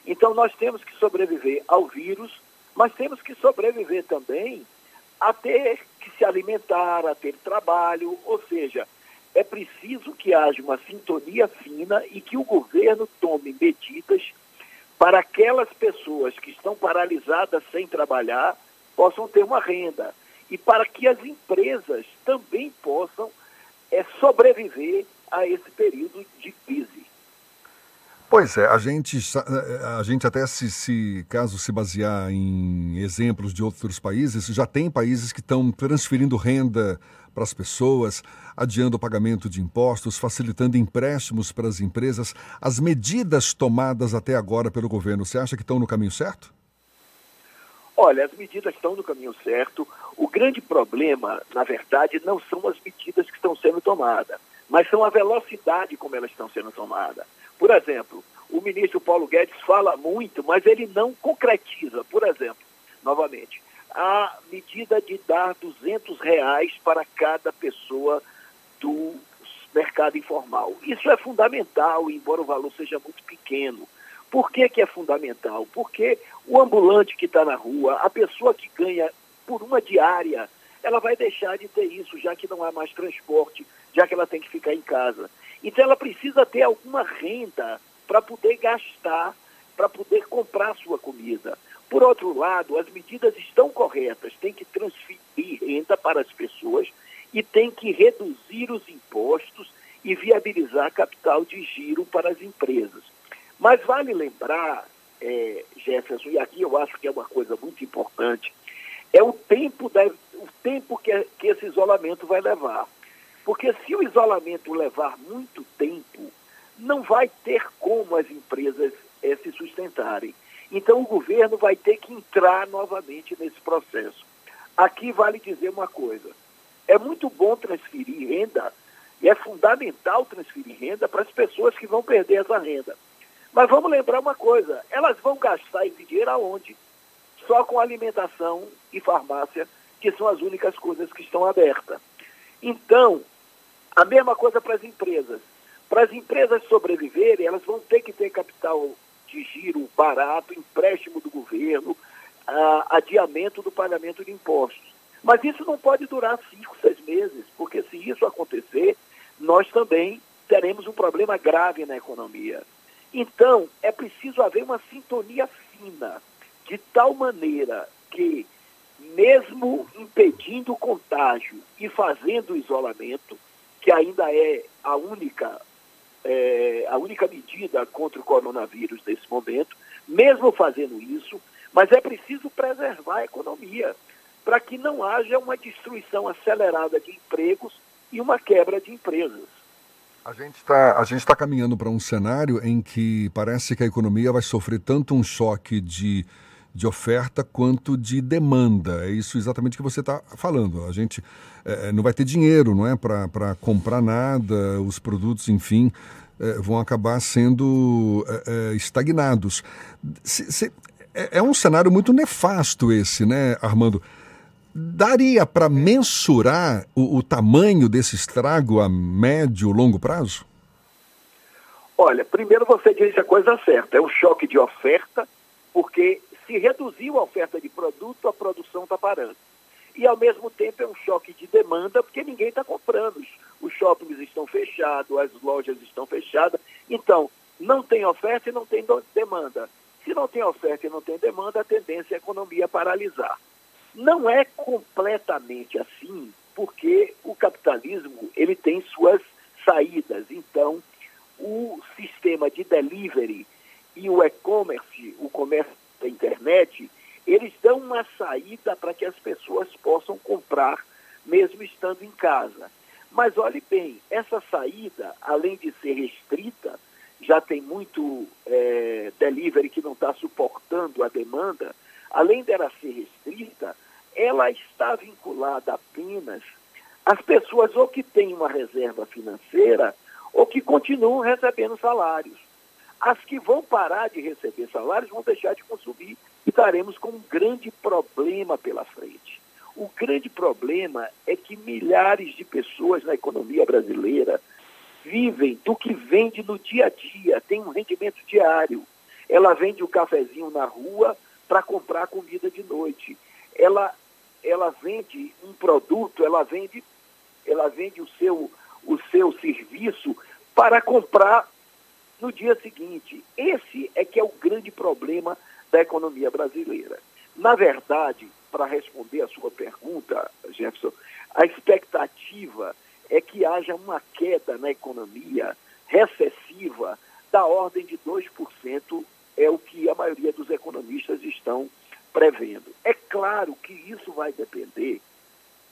Então, nós temos que sobreviver ao vírus mas temos que sobreviver também a ter que se alimentar, a ter trabalho, ou seja, é preciso que haja uma sintonia fina e que o governo tome medidas para aquelas pessoas que estão paralisadas sem trabalhar possam ter uma renda e para que as empresas também possam é, sobreviver a esse período de crise. Pois é, a gente, a gente até se, se, caso se basear em exemplos de outros países, já tem países que estão transferindo renda para as pessoas, adiando o pagamento de impostos, facilitando empréstimos para as empresas. As medidas tomadas até agora pelo governo, você acha que estão no caminho certo? Olha, as medidas estão no caminho certo. O grande problema, na verdade, não são as medidas que estão sendo tomadas, mas são a velocidade como elas estão sendo tomadas. Por exemplo, o ministro Paulo Guedes fala muito, mas ele não concretiza. Por exemplo, novamente, a medida de dar 200 reais para cada pessoa do mercado informal. Isso é fundamental, embora o valor seja muito pequeno. Por que, que é fundamental? Porque o ambulante que está na rua, a pessoa que ganha por uma diária, ela vai deixar de ter isso, já que não há mais transporte, já que ela tem que ficar em casa. Então ela precisa ter alguma renda para poder gastar, para poder comprar sua comida. Por outro lado, as medidas estão corretas, tem que transferir renda para as pessoas e tem que reduzir os impostos e viabilizar capital de giro para as empresas. Mas vale lembrar, é, Jefferson, e aqui eu acho que é uma coisa muito importante, é o tempo, da, o tempo que, que esse isolamento vai levar. Porque se o isolamento levar muito tempo, não vai ter como as empresas eh, se sustentarem. Então o governo vai ter que entrar novamente nesse processo. Aqui vale dizer uma coisa: é muito bom transferir renda e é fundamental transferir renda para as pessoas que vão perder essa renda. Mas vamos lembrar uma coisa: elas vão gastar esse dinheiro aonde? Só com alimentação e farmácia, que são as únicas coisas que estão abertas. Então, a mesma coisa para as empresas. Para as empresas sobreviverem, elas vão ter que ter capital de giro barato, empréstimo do governo, adiamento do pagamento de impostos. Mas isso não pode durar cinco, seis meses, porque se isso acontecer, nós também teremos um problema grave na economia. Então, é preciso haver uma sintonia fina, de tal maneira que, mesmo impedindo o contágio e fazendo o isolamento, que ainda é a única, é, a única medida contra o coronavírus nesse momento, mesmo fazendo isso, mas é preciso preservar a economia para que não haja uma destruição acelerada de empregos e uma quebra de empresas. A gente está tá caminhando para um cenário em que parece que a economia vai sofrer tanto um choque de, de oferta quanto de demanda. É isso exatamente que você está falando. A gente é, não vai ter dinheiro não é, para comprar nada, os produtos, enfim, é, vão acabar sendo é, estagnados. Se, se, é um cenário muito nefasto esse, né, Armando? Daria para mensurar o, o, tamanho desse estrago a médio, longo prazo? Olha, primeiro você disse a coisa certa, é um choque de oferta, porque se reduziu a oferta de produto, a produção está parando. E ao mesmo tempo é um choque de demanda, porque ninguém está comprando. Os shoppings estão fechados, as lojas estão fechadas. Então, não tem oferta e não tem demanda. Se não tem oferta e não tem demanda, a tendência é a economia paralisar. Não é completamente assim, porque o capitalismo ele tem suas saídas. Então, o sistema de delivery e o e-commerce, o comércio da internet, eles dão uma saída para que as pessoas possam comprar mesmo estando em casa. Mas olhe bem, essa saída, além de ser restrita, já tem muito é, delivery que não está suportando a demanda, além dela ser restrita, ela está vinculada apenas às pessoas ou que têm uma reserva financeira ou que continuam recebendo salários. As que vão parar de receber salários vão deixar de consumir e estaremos com um grande problema pela frente. O grande problema é que milhares de pessoas na economia brasileira vivem do que vende no dia a dia, tem um rendimento diário. Ela vende o cafezinho na rua para comprar comida de noite. Ela ela vende um produto, ela vende, ela vende o seu, o seu serviço para comprar no dia seguinte. Esse é que é o grande problema da economia brasileira. Na verdade, para responder a sua pergunta, Jefferson, a expectativa é que haja uma queda na economia recessiva da ordem de 2%, é o que a maioria dos economistas estão prevendo. É claro que isso vai depender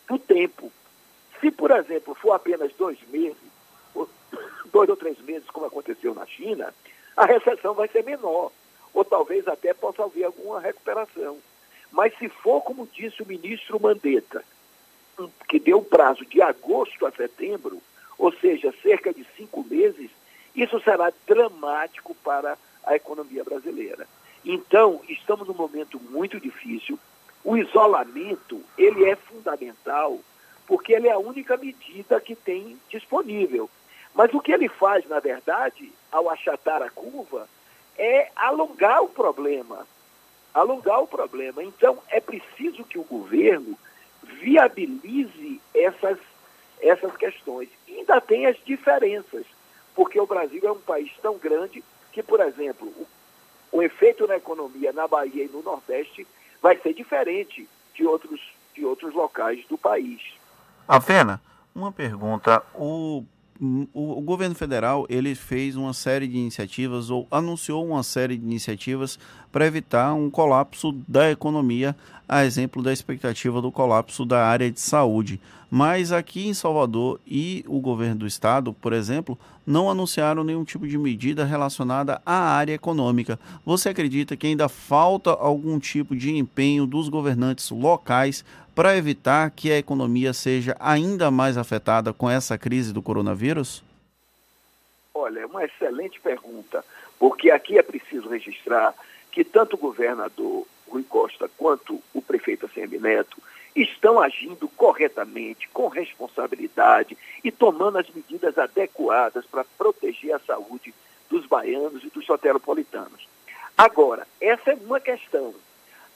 do tempo. Se, por exemplo, for apenas dois meses, dois ou três meses, como aconteceu na China, a recessão vai ser menor, ou talvez até possa haver alguma recuperação. Mas se for, como disse o ministro Mandetta, que deu prazo de agosto a setembro, ou seja, cerca de cinco meses, isso será dramático para a economia brasileira. Então, estamos num momento muito difícil. O isolamento, ele é fundamental, porque ele é a única medida que tem disponível. Mas o que ele faz, na verdade, ao achatar a curva, é alongar o problema. Alongar o problema. Então, é preciso que o governo viabilize essas, essas questões. E ainda tem as diferenças, porque o Brasil é um país tão grande que, por exemplo, o o efeito na economia na Bahia e no Nordeste vai ser diferente de outros, de outros locais do país. Avena, uma pergunta. O o, o, governo federal ele fez uma série de iniciativas ou anunciou uma série de iniciativas para evitar um colapso da economia, a exemplo da expectativa do colapso da área de saúde. Mas aqui em Salvador e o governo do estado, por exemplo, não anunciaram nenhum tipo de medida relacionada à área econômica. Você acredita que ainda falta algum tipo de empenho dos governantes locais para evitar que a economia seja ainda mais afetada com essa crise do coronavírus? Olha, é uma excelente pergunta, porque aqui é preciso registrar que tanto o governador Rui Costa quanto o prefeito ACM Neto estão agindo corretamente, com responsabilidade e tomando as medidas adequadas para proteger a saúde dos baianos e dos soteropolitanos. Agora, essa é uma questão.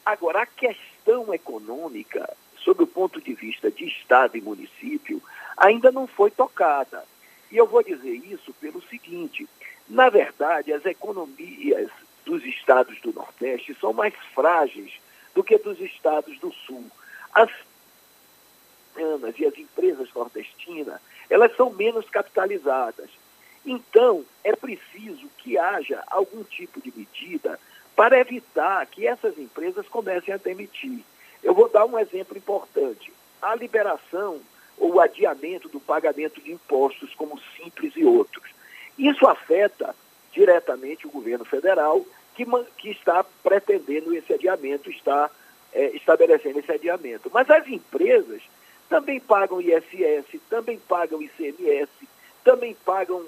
Agora, a questão econômica, sob o ponto de vista de Estado e município, ainda não foi tocada. E eu vou dizer isso pelo seguinte: na verdade, as economias dos estados do Nordeste são mais frágeis do que dos estados do Sul. As e as empresas nordestinas, elas são menos capitalizadas. Então, é preciso que haja algum tipo de medida para evitar que essas empresas comecem a demitir. Eu vou dar um exemplo importante. A liberação ou o adiamento do pagamento de impostos, como Simples e outros. Isso afeta diretamente o governo federal, que, que está pretendendo esse adiamento, está é, estabelecendo esse adiamento. Mas as empresas também pagam ISS, também pagam ICMS, também pagam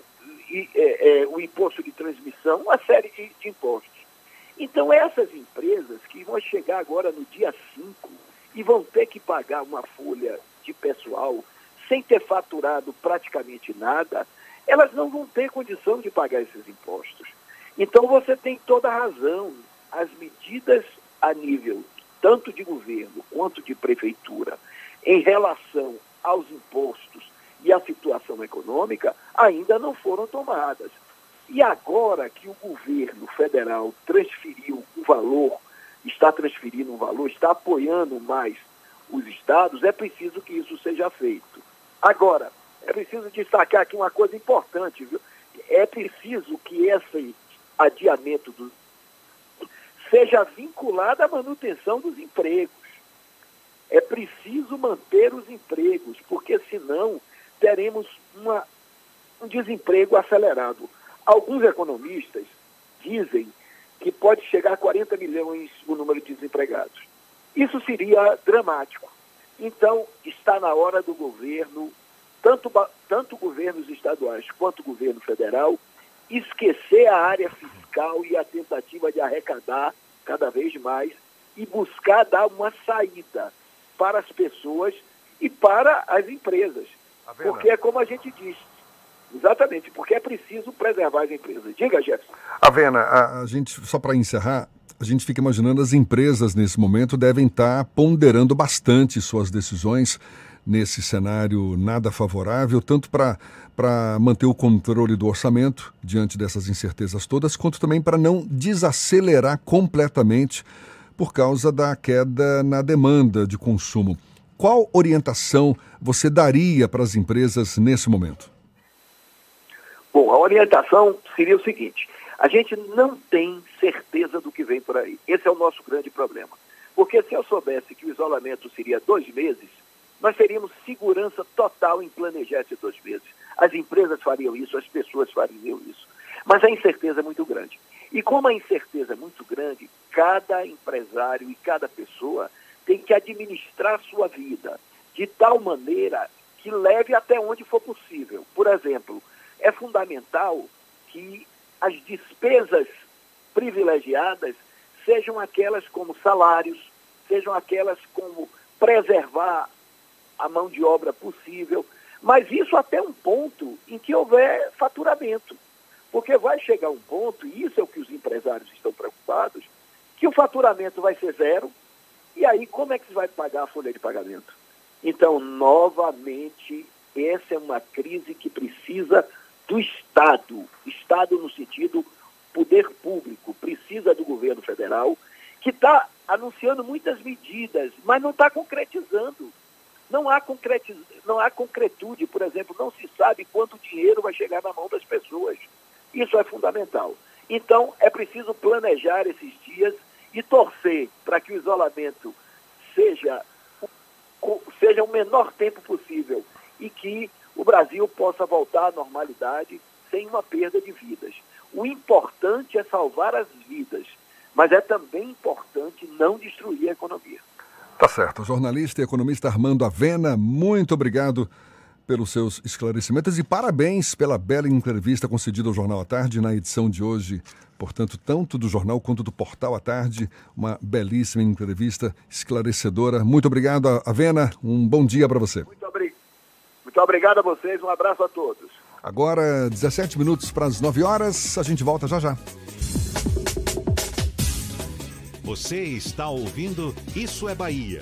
é, é, o imposto de transmissão, uma série de, de impostos. Então, essas empresas que vão chegar agora no dia 5 e vão ter que pagar uma folha de pessoal sem ter faturado praticamente nada, elas não vão ter condição de pagar esses impostos. Então, você tem toda a razão. As medidas a nível tanto de governo quanto de prefeitura, em relação aos impostos e à situação econômica, ainda não foram tomadas. E agora que o governo federal transferiu o valor, está transferindo um valor, está apoiando mais os estados, é preciso que isso seja feito. Agora, é preciso destacar aqui uma coisa importante, viu? É preciso que esse adiamento do seja vinculado à manutenção dos empregos. É preciso manter os empregos, porque senão teremos uma, um desemprego acelerado. Alguns economistas dizem que pode chegar a 40 milhões o número de desempregados. Isso seria dramático. Então, está na hora do governo, tanto, tanto governos estaduais quanto o governo federal, esquecer a área fiscal e a tentativa de arrecadar cada vez mais e buscar dar uma saída para as pessoas e para as empresas. Porque é como a gente diz. Exatamente, porque é preciso preservar as empresas. Diga, Jefferson. Avena, a, a gente, só para encerrar, a gente fica imaginando as empresas nesse momento devem estar ponderando bastante suas decisões nesse cenário nada favorável, tanto para para manter o controle do orçamento diante dessas incertezas todas, quanto também para não desacelerar completamente por causa da queda na demanda de consumo. Qual orientação você daria para as empresas nesse momento? Bom, a orientação seria o seguinte: a gente não tem certeza do que vem por aí. Esse é o nosso grande problema. Porque se eu soubesse que o isolamento seria dois meses, nós teríamos segurança total em planejar esses dois meses. As empresas fariam isso, as pessoas fariam isso. Mas a incerteza é muito grande. E como a incerteza é muito grande, cada empresário e cada pessoa tem que administrar sua vida de tal maneira que leve até onde for possível. Por exemplo, é fundamental que as despesas privilegiadas sejam aquelas como salários, sejam aquelas como preservar a mão de obra possível, mas isso até um ponto em que houver faturamento. Porque vai chegar um ponto, e isso é o que os empresários estão preocupados, que o faturamento vai ser zero, e aí como é que se vai pagar a folha de pagamento? Então, novamente, essa é uma crise que precisa do Estado, Estado no sentido poder público, precisa do governo federal, que está anunciando muitas medidas, mas não está concretizando. não há, concretiz... não há concretude, por exemplo, não se sabe quanto dinheiro vai chegar na mão das pessoas. Isso é fundamental. Então, é preciso planejar esses dias e torcer para que o isolamento seja, seja o menor tempo possível e que o Brasil possa voltar à normalidade sem uma perda de vidas. O importante é salvar as vidas, mas é também importante não destruir a economia. Tá certo. Jornalista e economista Armando Avena, muito obrigado pelos seus esclarecimentos e parabéns pela bela entrevista concedida ao Jornal à Tarde na edição de hoje. Portanto, tanto do jornal quanto do Portal à Tarde, uma belíssima entrevista esclarecedora. Muito obrigado, Avena. Um bom dia para você. Muito, obrigado a vocês. Um abraço a todos. Agora, 17 minutos para as 9 horas. A gente volta já já. Você está ouvindo Isso é Bahia.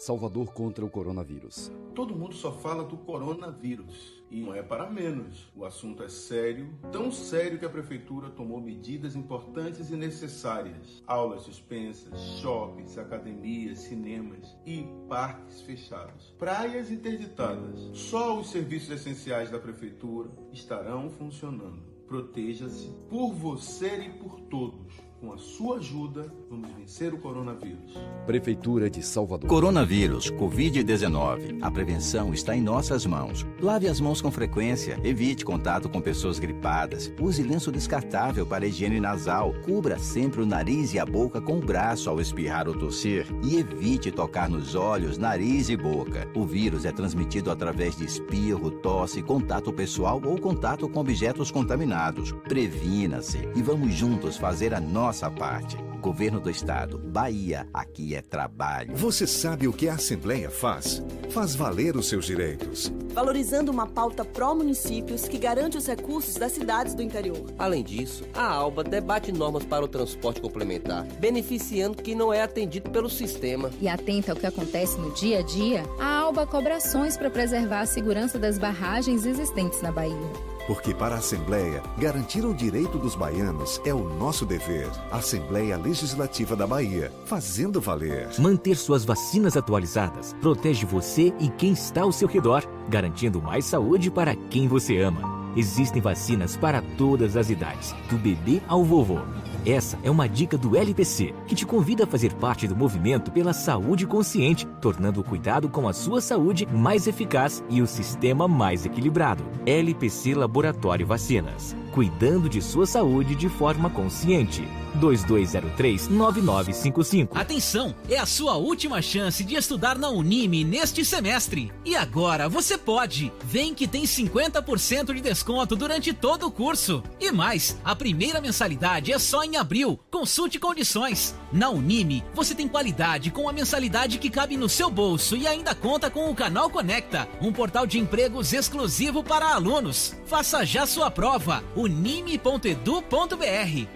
Salvador contra o coronavírus. Todo mundo só fala do coronavírus e não é para menos. O assunto é sério, tão sério que a prefeitura tomou medidas importantes e necessárias. Aulas suspensas, shoppings, academias, cinemas e parques fechados. Praias interditadas. Só os serviços essenciais da prefeitura estarão funcionando. Proteja-se por você e por todos. Com a sua ajuda, vamos vencer o coronavírus. Prefeitura de Salvador. Coronavírus, Covid-19. A prevenção está em nossas mãos. Lave as mãos com frequência, evite contato com pessoas gripadas, use lenço descartável para higiene nasal, cubra sempre o nariz e a boca com o braço ao espirrar ou tossir e evite tocar nos olhos, nariz e boca. O vírus é transmitido através de espirro, tosse, contato pessoal ou contato com objetos contaminados. Previna-se e vamos juntos fazer a nossa nossa parte. Governo do Estado, Bahia, aqui é trabalho. Você sabe o que a Assembleia faz? Faz valer os seus direitos. Valorizando uma pauta pró-municípios que garante os recursos das cidades do interior. Além disso, a ALBA debate normas para o transporte complementar, beneficiando quem não é atendido pelo sistema. E atenta ao que acontece no dia a dia, a ALBA cobra ações para preservar a segurança das barragens existentes na Bahia. Porque para a Assembleia, garantir o direito dos baianos é o nosso dever. Assembleia Legislativa da Bahia, fazendo valer. Manter suas vacinas atualizadas protege você e quem está ao seu redor, garantindo mais saúde para quem você ama. Existem vacinas para todas as idades, do bebê ao vovô. Essa é uma dica do LPC, que te convida a fazer parte do movimento pela saúde consciente, tornando o cuidado com a sua saúde mais eficaz e o sistema mais equilibrado. LPC Laboratório Vacinas. Cuidando de sua saúde de forma consciente. 2203-9955. Atenção! É a sua última chance de estudar na Unime neste semestre. E agora você pode! Vem que tem 50% de desconto durante todo o curso. E mais, a primeira mensalidade é só em abril. Consulte condições. Na Unime, você tem qualidade com a mensalidade que cabe no seu bolso e ainda conta com o Canal Conecta, um portal de empregos exclusivo para alunos. Faça já sua prova. unime.edu.br.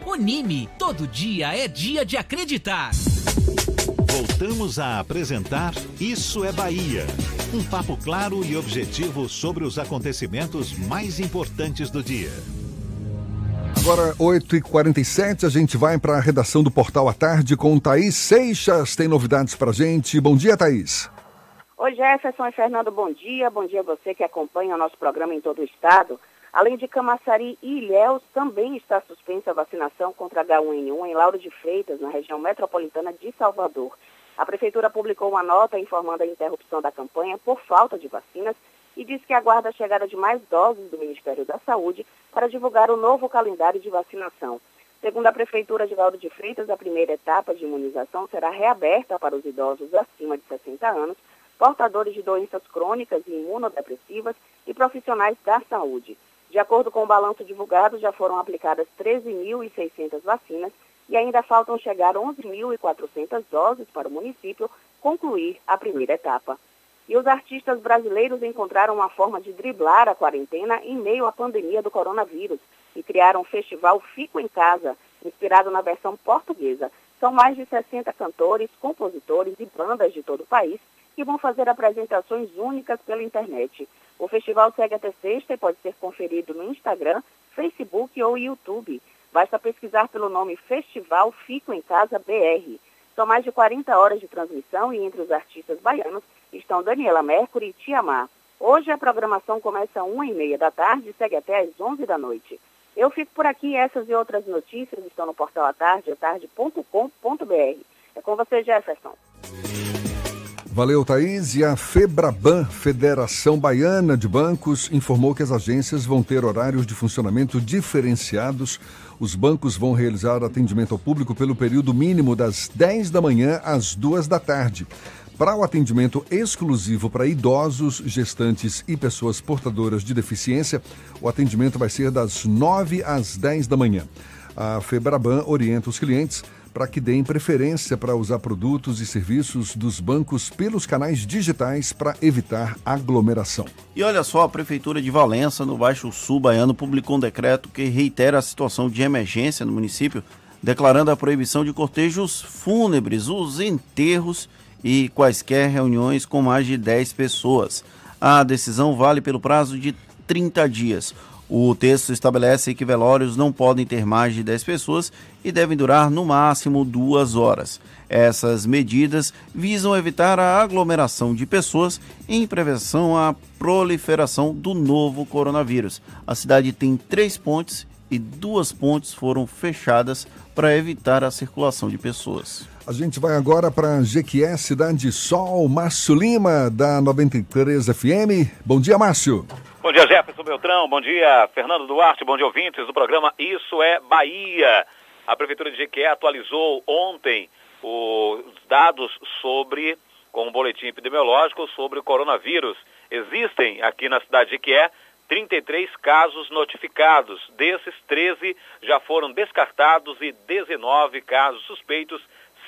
Unime Todo dia é dia de acreditar. Voltamos a apresentar Isso é Bahia. Um papo claro e objetivo sobre os acontecimentos mais importantes do dia. Agora, 8h47, a gente vai para a redação do Portal à Tarde com Thaís Seixas. Tem novidades para gente. Bom dia, Thaís. Oi, Jefferson e Fernando, bom dia. Bom dia a você que acompanha o nosso programa em todo o estado. Além de Camaçari e Ilhéus, também está suspensa a vacinação contra H1N1 em Lauro de Freitas, na região metropolitana de Salvador. A Prefeitura publicou uma nota informando a interrupção da campanha por falta de vacinas e diz que aguarda a chegada de mais doses do Ministério da Saúde para divulgar o novo calendário de vacinação. Segundo a Prefeitura de Lauro de Freitas, a primeira etapa de imunização será reaberta para os idosos acima de 60 anos, portadores de doenças crônicas e imunodepressivas e profissionais da saúde. De acordo com o balanço divulgado, já foram aplicadas 13.600 vacinas e ainda faltam chegar 11.400 doses para o município concluir a primeira etapa. E os artistas brasileiros encontraram uma forma de driblar a quarentena em meio à pandemia do coronavírus e criaram o festival Fico em Casa, inspirado na versão portuguesa. São mais de 60 cantores, compositores e bandas de todo o país que vão fazer apresentações únicas pela internet. O festival segue até sexta e pode ser conferido no Instagram, Facebook ou YouTube. Basta pesquisar pelo nome Festival Fico em Casa BR. São mais de 40 horas de transmissão e entre os artistas baianos estão Daniela Mercury e Tiamar. Hoje a programação começa às 1h30 da tarde e segue até às 11 da noite. Eu fico por aqui, essas e outras notícias estão no portal atarde, atarde.com.br. É com você, Jefferson. Valeu, Thaís. E a FEBRABAN, Federação Baiana de Bancos, informou que as agências vão ter horários de funcionamento diferenciados. Os bancos vão realizar atendimento ao público pelo período mínimo das 10 da manhã às 2 da tarde. Para o atendimento exclusivo para idosos, gestantes e pessoas portadoras de deficiência, o atendimento vai ser das 9 às 10 da manhã. A Febraban orienta os clientes para que deem preferência para usar produtos e serviços dos bancos pelos canais digitais para evitar aglomeração. E olha só, a Prefeitura de Valença, no Baixo Sul Baiano, publicou um decreto que reitera a situação de emergência no município, declarando a proibição de cortejos fúnebres, os enterros e quaisquer reuniões com mais de 10 pessoas. A decisão vale pelo prazo de 30 dias. O texto estabelece que velórios não podem ter mais de 10 pessoas e devem durar no máximo duas horas. Essas medidas visam evitar a aglomeração de pessoas em prevenção à proliferação do novo coronavírus. A cidade tem três pontes e duas pontes foram fechadas para evitar a circulação de pessoas. A gente vai agora para Jequié, Cidade Sol, Márcio Lima, da 93 FM. Bom dia, Márcio. Bom dia, Jefferson Beltrão. Bom dia, Fernando Duarte. Bom dia, ouvintes do programa Isso é Bahia. A Prefeitura de Jequié atualizou ontem os dados sobre, com o um boletim epidemiológico sobre o coronavírus. Existem aqui na cidade de Jequié 33 casos notificados. Desses, 13 já foram descartados e 19 casos suspeitos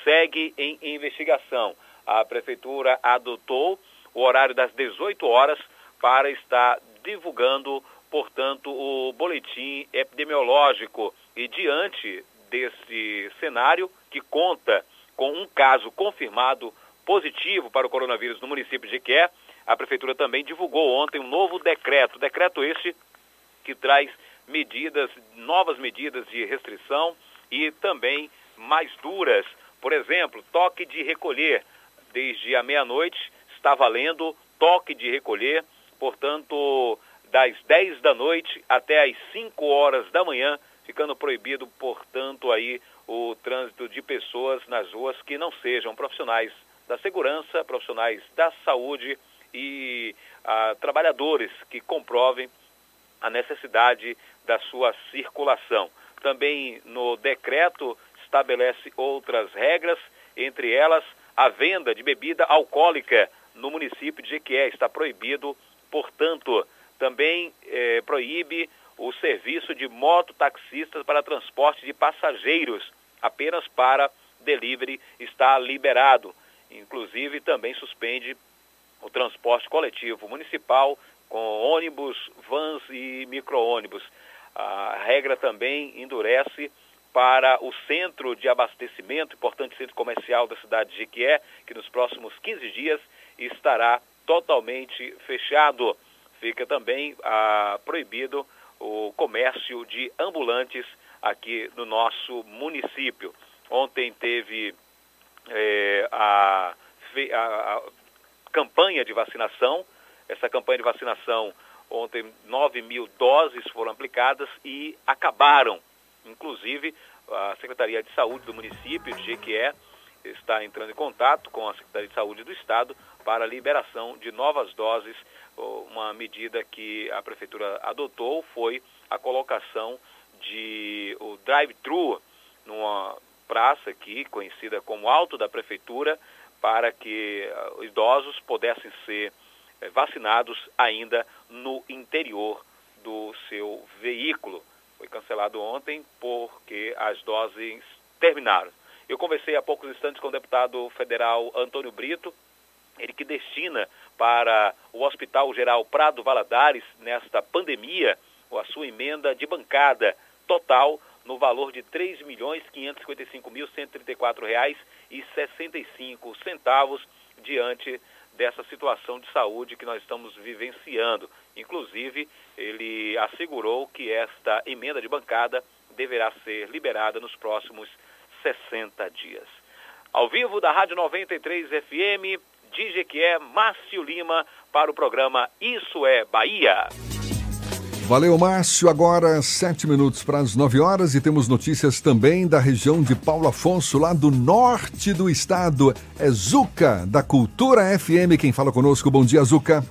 segue em investigação. A Prefeitura adotou o horário das 18 horas para estar divulgando, portanto, o boletim epidemiológico. E diante desse cenário, que conta com um caso confirmado positivo para o coronavírus no município de Iqué, a Prefeitura também divulgou ontem um novo decreto. Decreto esse que traz medidas, novas medidas de restrição e também mais duras por exemplo, toque de recolher. Desde a meia-noite está valendo toque de recolher, portanto, das 10 da noite até as 5 horas da manhã, ficando proibido, portanto, aí o trânsito de pessoas nas ruas que não sejam profissionais da segurança, profissionais da saúde e ah, trabalhadores que comprovem a necessidade da sua circulação. Também no decreto estabelece outras regras, entre elas a venda de bebida alcoólica no município de Jequié está proibido, portanto, também eh, proíbe o serviço de mototaxistas para transporte de passageiros, apenas para delivery está liberado. Inclusive, também suspende o transporte coletivo municipal com ônibus, vans e micro-ônibus. A regra também endurece para o centro de abastecimento, importante centro comercial da cidade de Jequié, que nos próximos 15 dias estará totalmente fechado. Fica também ah, proibido o comércio de ambulantes aqui no nosso município. Ontem teve é, a, a, a campanha de vacinação. Essa campanha de vacinação, ontem 9 mil doses foram aplicadas e acabaram Inclusive, a Secretaria de Saúde do município de Jequié está entrando em contato com a Secretaria de Saúde do Estado para a liberação de novas doses. Uma medida que a Prefeitura adotou foi a colocação de o drive-thru numa praça aqui, conhecida como Alto da Prefeitura, para que uh, idosos pudessem ser uh, vacinados ainda no interior do seu veículo foi cancelado ontem porque as doses terminaram. Eu conversei há poucos instantes com o deputado federal Antônio Brito, ele que destina para o Hospital Geral Prado Valadares, nesta pandemia, a sua emenda de bancada total no valor de R$ 3.555.134,65 diante dessa situação de saúde que nós estamos vivenciando. Inclusive, ele assegurou que esta emenda de bancada deverá ser liberada nos próximos 60 dias. Ao vivo da Rádio 93 FM, que é Márcio Lima para o programa Isso é Bahia. Valeu, Márcio. Agora, sete minutos para as nove horas e temos notícias também da região de Paulo Afonso, lá do norte do estado. É Zuca, da Cultura FM, quem fala conosco. Bom dia, Zuca.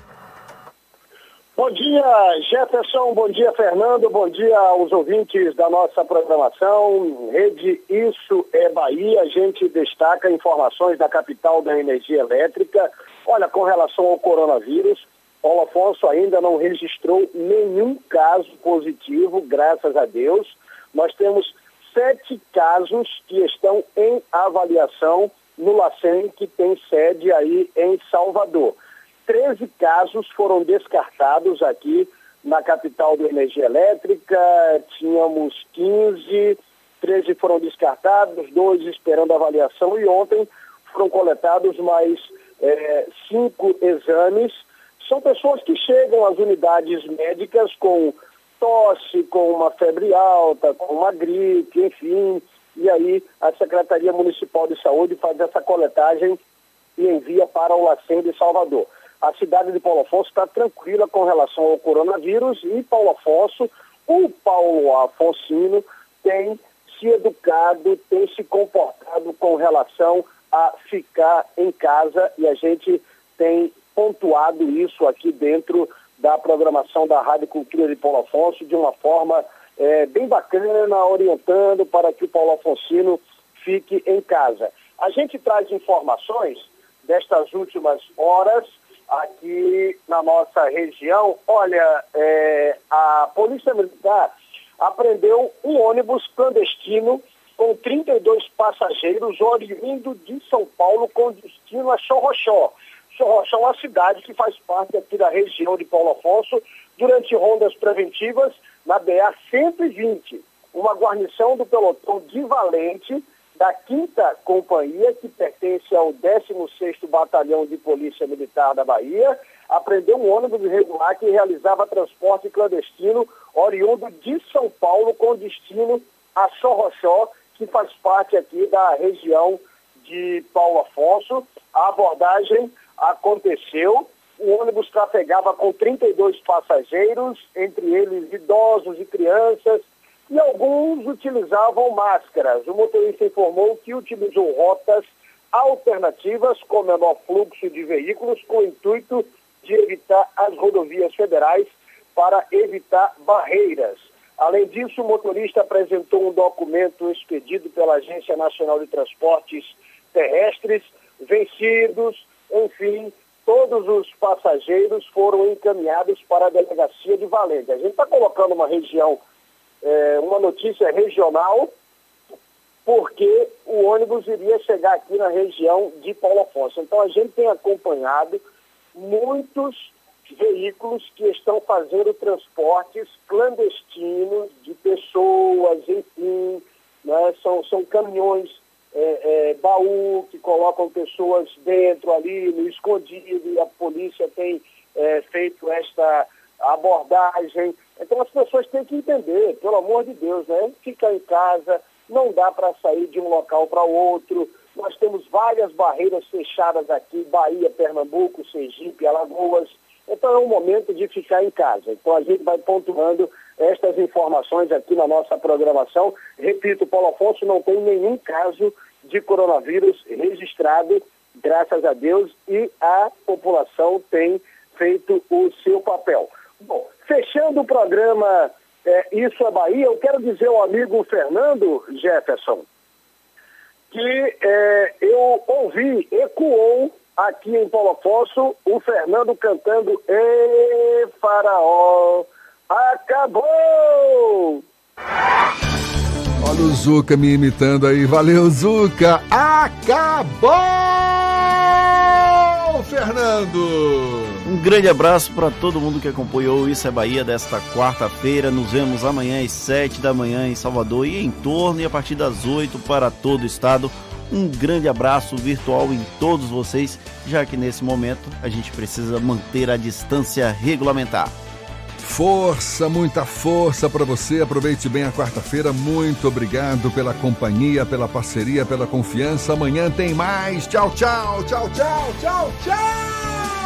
Bom dia, Jefferson. Bom dia, Fernando. Bom dia aos ouvintes da nossa programação. Rede Isso é Bahia. A gente destaca informações da capital da energia elétrica. Olha, com relação ao coronavírus, Paulo Afonso ainda não registrou nenhum caso positivo, graças a Deus. Nós temos sete casos que estão em avaliação no LACEN, que tem sede aí em Salvador. 13 casos foram descartados aqui na capital da energia elétrica, tínhamos 15, 13 foram descartados, dois esperando avaliação e ontem foram coletados mais é, cinco exames. São pessoas que chegam às unidades médicas com tosse, com uma febre alta, com uma gripe, enfim, e aí a Secretaria Municipal de Saúde faz essa coletagem e envia para o LACEN de Salvador. A cidade de Paulo Afonso está tranquila com relação ao coronavírus e Paulo Afonso, o Paulo Afonsino, tem se educado, tem se comportado com relação a ficar em casa e a gente tem pontuado isso aqui dentro da programação da Rádio Cultura de Paulo Afonso de uma forma é, bem bacana, orientando para que o Paulo Afonsino fique em casa. A gente traz informações destas últimas horas aqui na nossa região. Olha, é, a Polícia Militar apreendeu um ônibus clandestino com 32 passageiros oriundo de São Paulo com destino a Chorrochó. Chorrochó é uma cidade que faz parte aqui da região de Paulo Afonso durante rondas preventivas na BA-120. Uma guarnição do pelotão de Valente da quinta companhia, que pertence ao 16º Batalhão de Polícia Militar da Bahia, apreendeu um ônibus irregular que realizava transporte clandestino oriundo de São Paulo com destino a Sorrochó, que faz parte aqui da região de Paulo Afonso. A abordagem aconteceu, o ônibus trafegava com 32 passageiros, entre eles idosos e crianças, e alguns utilizavam máscaras. O motorista informou que utilizou rotas alternativas com menor fluxo de veículos com o intuito de evitar as rodovias federais para evitar barreiras. Além disso, o motorista apresentou um documento expedido pela Agência Nacional de Transportes Terrestres, vencidos, enfim, todos os passageiros foram encaminhados para a delegacia de Valente. A gente está colocando uma região é, uma notícia regional, porque o ônibus iria chegar aqui na região de Paulo Afonso. Então a gente tem acompanhado muitos veículos que estão fazendo transportes clandestinos de pessoas, enfim, né? são, são caminhões é, é, baú que colocam pessoas dentro ali, no escondido, e a polícia tem é, feito esta abordagem. Então as pessoas têm que entender, pelo amor de Deus, né? Ficar em casa, não dá para sair de um local para outro. Nós temos várias barreiras fechadas aqui, Bahia, Pernambuco, Sergipe, Alagoas. Então é um momento de ficar em casa. Então a gente vai pontuando estas informações aqui na nossa programação. Repito, Paulo Afonso não tem nenhum caso de coronavírus registrado, graças a Deus, e a população tem feito o seu papel. Bom, fechando o programa é, Isso é Bahia, eu quero dizer ao amigo Fernando Jefferson que é, eu ouvi, ecoou aqui em Paulo Afonso o Fernando cantando E Faraó, acabou! Olha o Zuca me imitando aí. Valeu, Zuca. Acabou, Fernando. Um grande abraço para todo mundo que acompanhou Isso é Bahia desta quarta-feira. Nos vemos amanhã às 7 da manhã em Salvador e em torno e a partir das 8 para todo o estado. Um grande abraço virtual em todos vocês, já que nesse momento a gente precisa manter a distância regulamentar. Força, muita força para você. Aproveite bem a quarta-feira. Muito obrigado pela companhia, pela parceria, pela confiança. Amanhã tem mais. Tchau, tchau, tchau, tchau, tchau, tchau.